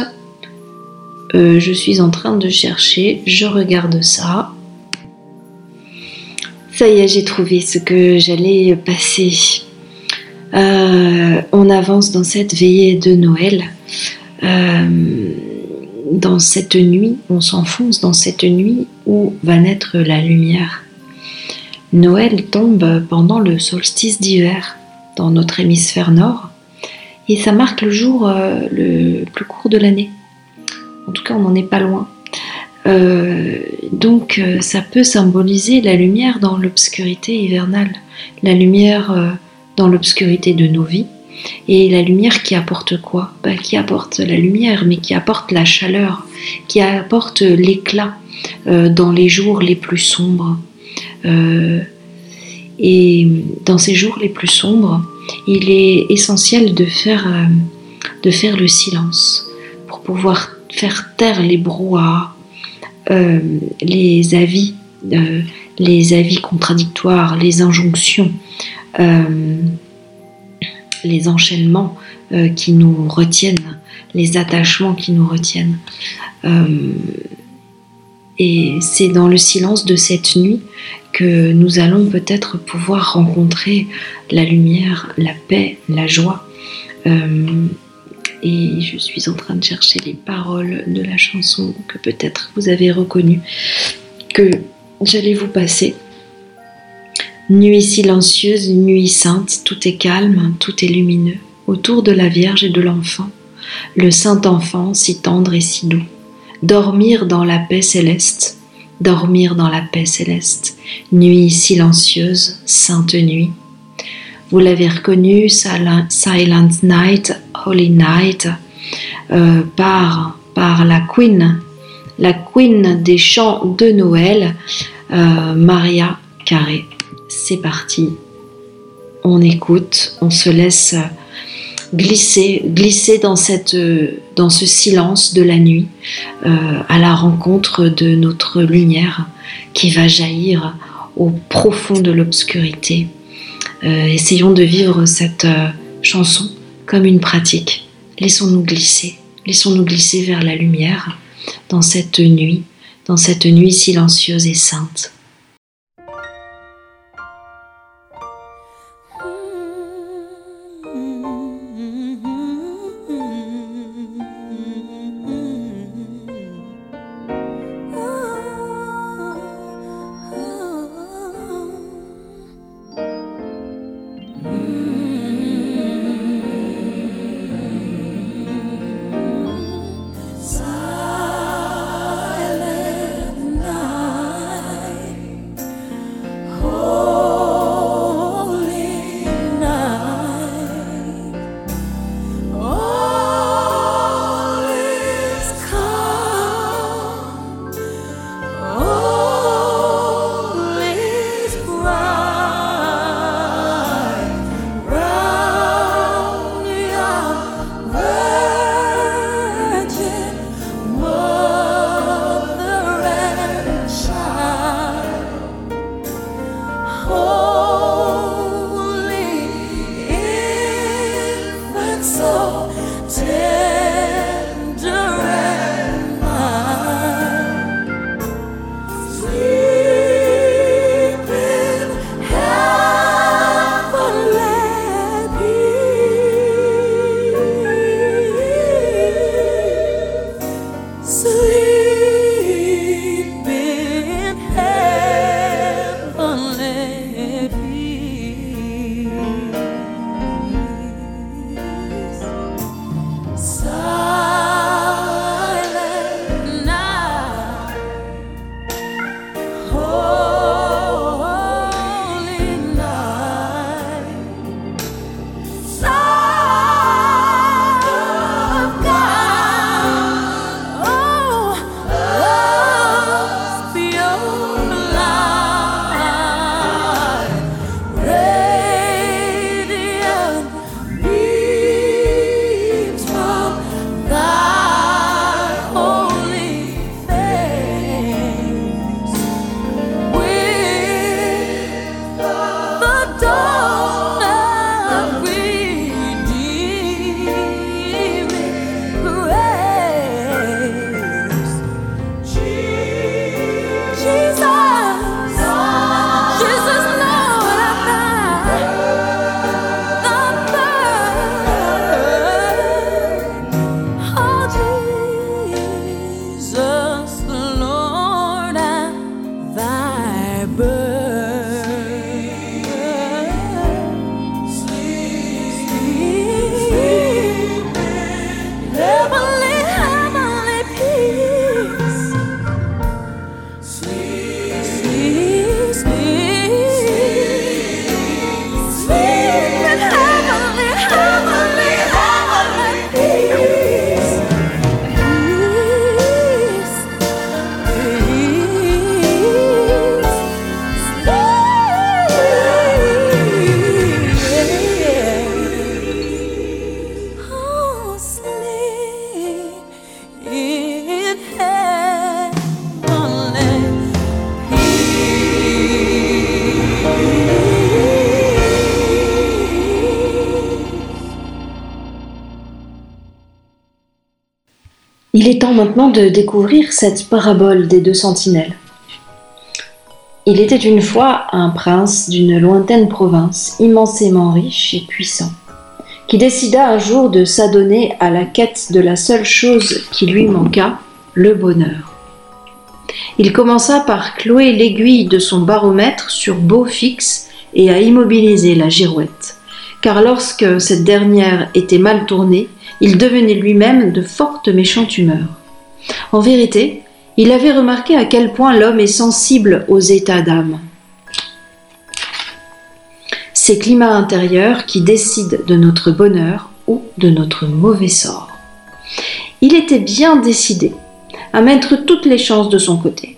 euh, je suis en train de chercher, je regarde ça. Ça y est, j'ai trouvé ce que j'allais passer. Euh, on avance dans cette veillée de Noël. dans cette nuit, on s'enfonce dans cette nuit où va naître la lumière. Noël tombe pendant le solstice d'hiver dans notre hémisphère nord et ça marque le jour euh, le plus court de l'année. En tout cas, on n'en est pas loin. Euh, donc, euh, ça peut symboliser la lumière dans l'obscurité hivernale, la lumière dans l'obscurité de nos vies, et la lumière qui apporte quoi? Ben, Qui apporte la lumière, mais qui apporte la chaleur, qui apporte l'éclat dans les jours les plus sombres. Euh, et dans ces jours les plus sombres, il est essentiel de faire, euh, de faire le silence pour pouvoir faire taire les brouhahas, euh, les avis, les avis contradictoires, les injonctions, les enchaînements qui nous retiennent, les attachements qui nous retiennent. et c'est dans le silence de cette nuit que nous allons peut-être pouvoir rencontrer la lumière, la paix, la joie. Euh, et je suis en train de chercher les paroles de la chanson que peut-être vous avez reconnue, que j'allais vous passer. Nuit silencieuse, nuit sainte, tout est calme, tout est lumineux. Autour de la Vierge et de l'enfant, le saint enfant si tendre et si doux. Dormir dans la paix céleste, dormir dans la paix céleste. Nuit silencieuse, sainte nuit. Vous l'avez reconnu, Silent Night, Holy Night, euh, par, par la Queen, la Queen des chants de Noël, euh, Maria Carré. C'est parti. On écoute, on se laisse glisser, glisser dans, ce silence de la nuit euh, à la rencontre de notre lumière qui va jaillir au profond de l'obscurité. Essayons de vivre cette chanson comme une pratique. Laissons-nous glisser, laissons-nous glisser vers la lumière dans cette nuit, dans cette nuit silencieuse et sainte. De découvrir cette parabole des deux sentinelles. Il était une fois un prince d'une lointaine province, immensément riche et puissant, qui décida un jour de s'adonner à la quête de la seule chose qui lui manqua, le bonheur. Il commença par clouer l'aiguille de son baromètre sur beau fixe et à immobiliser la girouette, car lorsque cette dernière était mal tournée, il devenait lui-même de forte méchante humeur. En vérité, il avait remarqué à quel point l'homme est sensible aux états d'âme. Ces climats intérieurs qui décident de notre bonheur ou de notre mauvais sort. Il était bien décidé à mettre toutes les chances de son côté.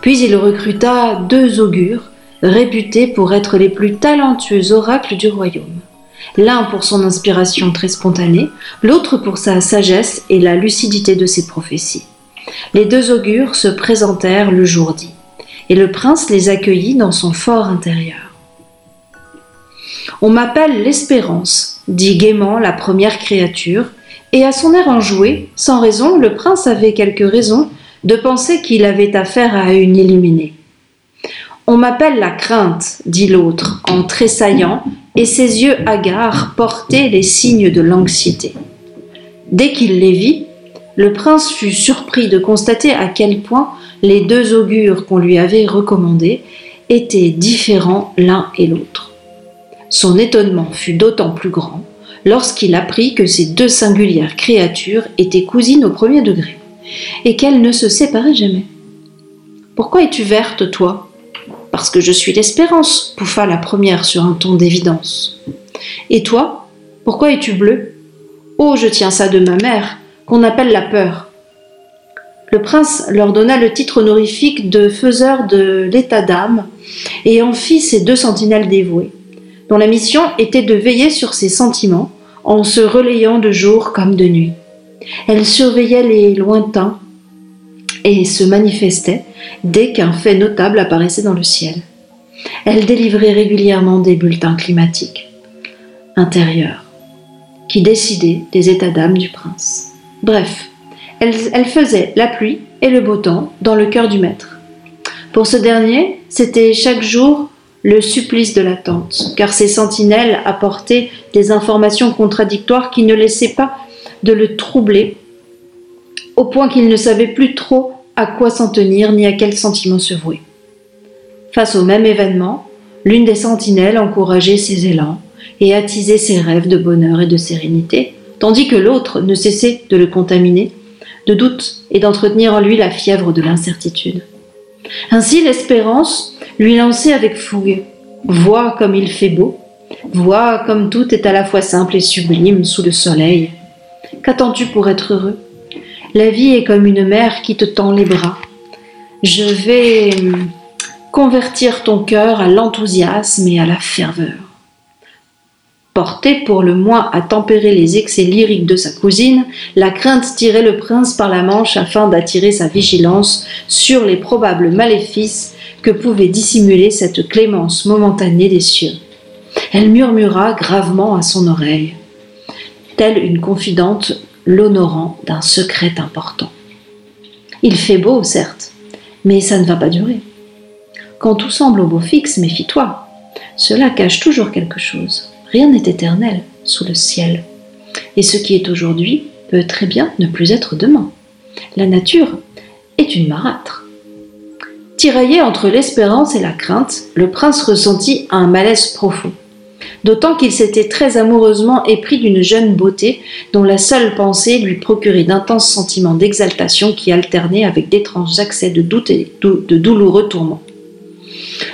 Puis il recruta deux augures, réputés pour être les plus talentueux oracles du royaume. L'un pour son inspiration très spontanée, l'autre pour sa sagesse et la lucidité de ses prophéties. Les deux augures se présentèrent le jour dit, et le prince les accueillit dans son fort intérieur. On m'appelle l'espérance, dit gaiement la première créature, et à son air enjoué, sans raison, le prince avait quelques raisons de penser qu'il avait affaire à une illuminée. On m'appelle la crainte, dit l'autre, en tressaillant, et ses yeux hagards portaient les signes de l'anxiété. Dès qu'il les vit, le prince fut surpris de constater à quel point les deux augures qu'on lui avait recommandés étaient différents l'un et l'autre. Son étonnement fut d'autant plus grand lorsqu'il apprit que ces deux singulières créatures étaient cousines au premier degré, et qu'elles ne se séparaient jamais. Pourquoi es-tu verte, toi? Parce que je suis l'espérance, pouffa la première sur un ton d'évidence. Et toi Pourquoi es-tu bleue Oh, je tiens ça de ma mère, qu'on appelle la peur. Le prince leur donna le titre honorifique de faiseur de l'état d'âme et en fit ses deux sentinelles dévouées, dont la mission était de veiller sur ses sentiments en se relayant de jour comme de nuit. Elles surveillaient les lointains et se manifestaient dès qu'un fait notable apparaissait dans le ciel. Elles délivraient régulièrement des bulletins climatiques intérieurs qui décidaient des états d'âme du prince. Bref, elle, faisait la pluie et le beau temps dans le cœur du maître. Pour ce dernier, c'était chaque jour le supplice de l'attente, car ces sentinelles apportaient des informations contradictoires qui ne laissaient pas de le troubler, au point qu'il ne savait plus trop à quoi s'en tenir ni à quel sentiment se vouer. Face au même événement, l'une des sentinelles encourageait ses élans et attisait ses rêves de bonheur et de sérénité, tandis que l'autre ne cessait de le contaminer de doute et d'entretenir en lui la fièvre de l'incertitude. Ainsi l'espérance lui lançait avec fougue Vois comme il fait beau, vois comme tout est à la fois simple et sublime sous le soleil. Qu'attends-tu pour être heureux? La vie est comme une mère qui te tend les bras. Je vais convertir ton cœur à l'enthousiasme et à la ferveur. Porté pour le moins à tempérer les excès lyriques de sa cousine, la crainte tirait le prince par la manche afin d'attirer sa vigilance sur les probables maléfices que pouvait dissimuler cette clémence momentanée des cieux. Elle murmura gravement à son oreille, telle une confidente l'honorant d'un secret important. Il fait beau, certes, mais ça ne va pas durer. Quand tout semble au beau fixe, méfie-toi. Cela cache toujours quelque chose. Rien n'est éternel sous le ciel. Et ce qui est aujourd'hui peut très bien ne plus être demain. La nature est une marâtre. Tiraillé entre l'espérance et la crainte, le prince ressentit un malaise profond. D'autant qu'il s'était très amoureusement épris d'une jeune beauté dont la seule pensée lui procurait d'intenses sentiments d'exaltation qui alternaient avec d'étranges accès de doute et de douloureux tourments.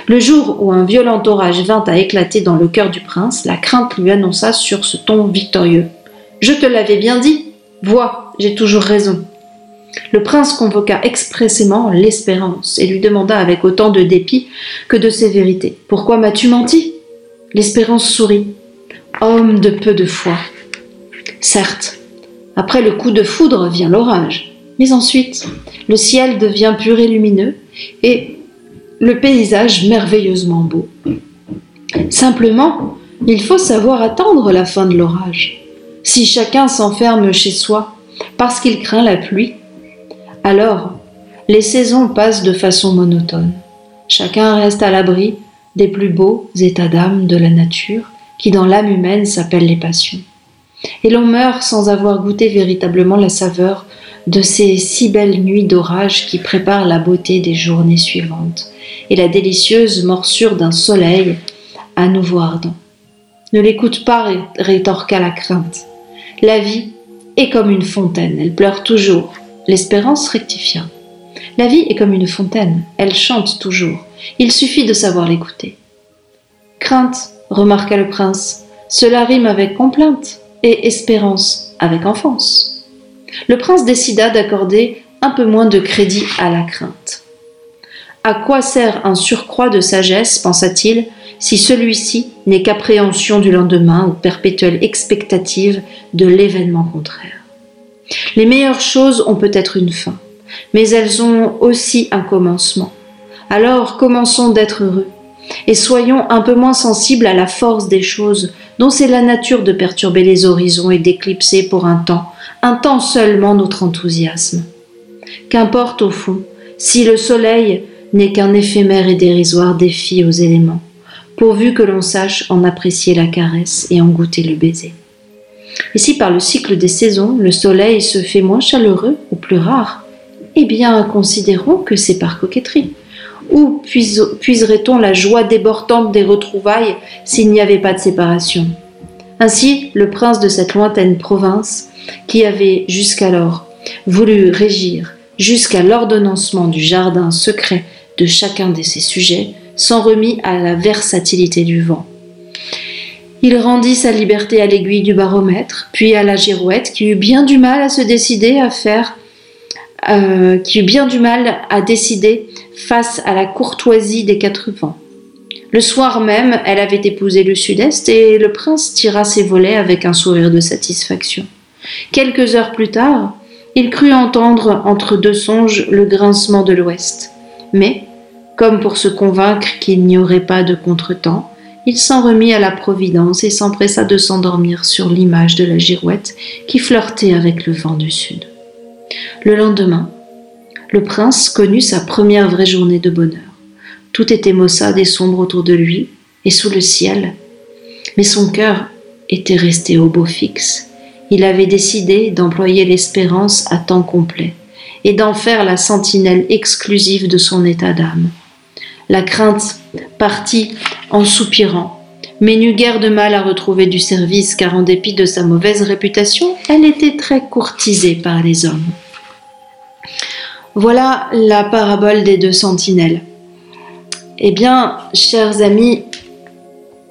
Le jour où un violent orage vint à éclater dans le cœur du prince, la crainte lui annonça sur ce ton victorieux. Je te l'avais bien dit. Vois, j'ai toujours raison. Le prince convoqua expressément l'espérance et lui demanda avec autant de dépit que de sévérité. Pourquoi m'as-tu menti? L'espérance sourit. Homme de peu de foi. Certes, après le coup de foudre vient l'orage, mais ensuite le ciel devient pur et lumineux, et le paysage merveilleusement beau. Simplement, il faut savoir attendre la fin de l'orage. Si chacun s'enferme chez soi parce qu'il craint la pluie. Alors, les saisons passent de façon monotone. Chacun reste à l'abri des plus beaux états d'âme de la nature qui dans l'âme humaine s'appellent les passions. Et l'on meurt sans avoir goûté véritablement la saveur de ces si belles nuits d'orage qui préparent la beauté des journées suivantes et la délicieuse morsure d'un soleil à nouveau ardent. Ne l'écoute pas, rétorqua la crainte. La vie est comme une fontaine, elle pleure toujours. L'espérance rectifia. La vie est comme une fontaine, elle chante toujours. Il suffit de savoir l'écouter. Crainte, remarqua le prince, cela rime avec complainte et espérance avec enfance. Le prince décida d'accorder un peu moins de crédit à la crainte. À quoi sert un surcroît de sagesse, pensa-t-il, si celui-ci n'est qu'appréhension du lendemain ou perpétuelle expectative de l'événement contraire? Les meilleures choses ont peut-être une fin, mais elles ont aussi un commencement. Alors commençons d'être heureux et soyons un peu moins sensibles à la force des choses dont c'est la nature de perturber les horizons et d'éclipser pour un temps, un temps seulement notre enthousiasme. Qu'importe au fond si le soleil n'est qu'un éphémère et dérisoire défi aux éléments, pourvu que l'on sache en apprécier la caresse et en goûter le baiser. Et si par le cycle des saisons le soleil se fait moins chaleureux ou plus rare, eh bien considérons que c'est par coquetterie. Où puiserait-on la joie débordante des retrouvailles s'il n'y avait pas de séparation? Ainsi, le prince de cette lointaine province, qui avait jusqu'alors voulu régir jusqu'à l'ordonnancement du jardin secret de chacun de ses sujets, s'en remit à la versatilité du vent. Il rendit sa liberté à l'aiguille du baromètre, puis à la girouette, qui eut bien du mal à se décider à faire, euh, qui eut bien du mal à décider face à la courtoisie des quatre vents. Le soir même, elle avait épousé le sud-est et le prince tira ses volets avec un sourire de satisfaction. Quelques heures plus tard, il crut entendre entre deux songes le grincement de l'ouest. Mais, comme pour se convaincre qu'il n'y aurait pas de contretemps, il s'en remit à la Providence et s'empressa de s'endormir sur l'image de la girouette qui flirtait avec le vent du sud. Le lendemain, le prince connut sa première vraie journée de bonheur. Tout était maussade et sombre autour de lui et sous le ciel, mais son cœur était resté au beau fixe. Il avait décidé d'employer l'espérance à temps complet et d'en faire la sentinelle exclusive de son état d'âme. La crainte partit en soupirant, mais n'eut guère de mal à retrouver du service car en dépit de sa mauvaise réputation, elle était très courtisée par les hommes. Voilà la parabole des deux sentinelles. Eh bien, chers amis,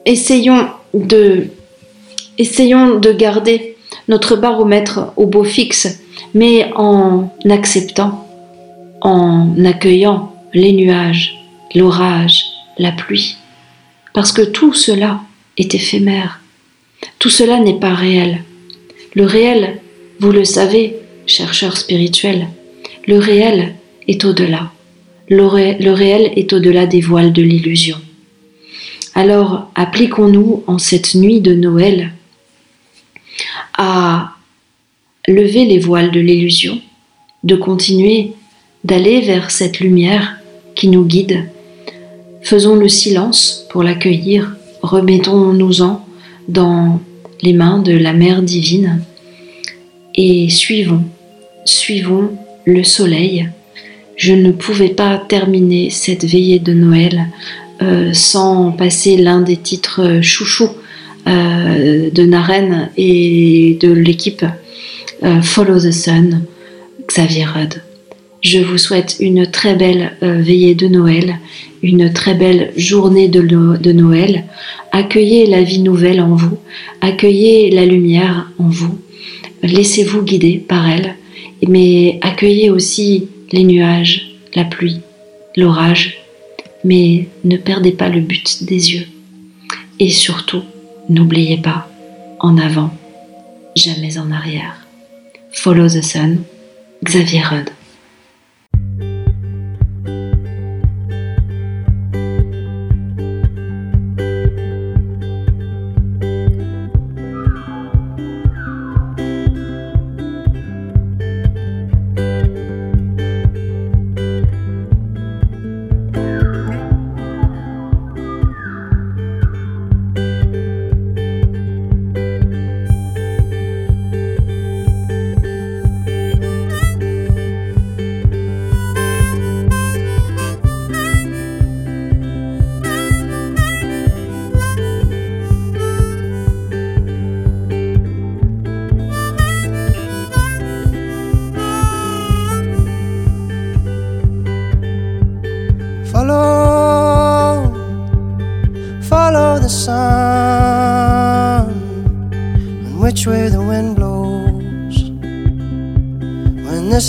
essayons de, essayons de garder notre baromètre au beau fixe, mais en acceptant, en accueillant les nuages, l'orage, la pluie, parce que tout cela est éphémère. Tout cela n'est pas réel. Le réel, vous le savez, chercheurs spirituels, le réel est au-delà. Le, réel est au-delà des voiles de l'illusion. Alors, appliquons-nous en cette nuit de Noël à lever les voiles de l'illusion, de continuer d'aller vers cette lumière qui nous guide. Faisons le silence pour l'accueillir, remettons-nous-en dans les mains de la Mère divine et suivons, suivons le soleil. Je ne pouvais pas terminer cette veillée de Noël euh, sans passer l'un des titres chouchous euh, de Naren et de l'équipe euh, Follow the Sun, Xavier Rudd. Je vous souhaite une très belle veillée de Noël, une très belle journée de Noël. Accueillez la vie nouvelle en vous, accueillez la lumière en vous, laissez-vous guider par elle mais accueillez aussi les nuages, la pluie, l'orage, mais ne perdez pas le but des yeux. Et surtout, n'oubliez pas, en avant, jamais en arrière. Follow the sun, Xavier Rudd.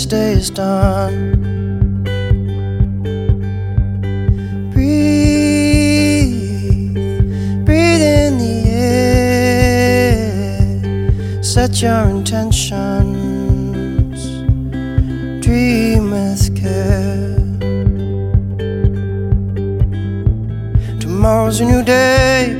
day is done. Breathe, breathe in the air. Set your intentions. Dream with care. Tomorrow's a new day.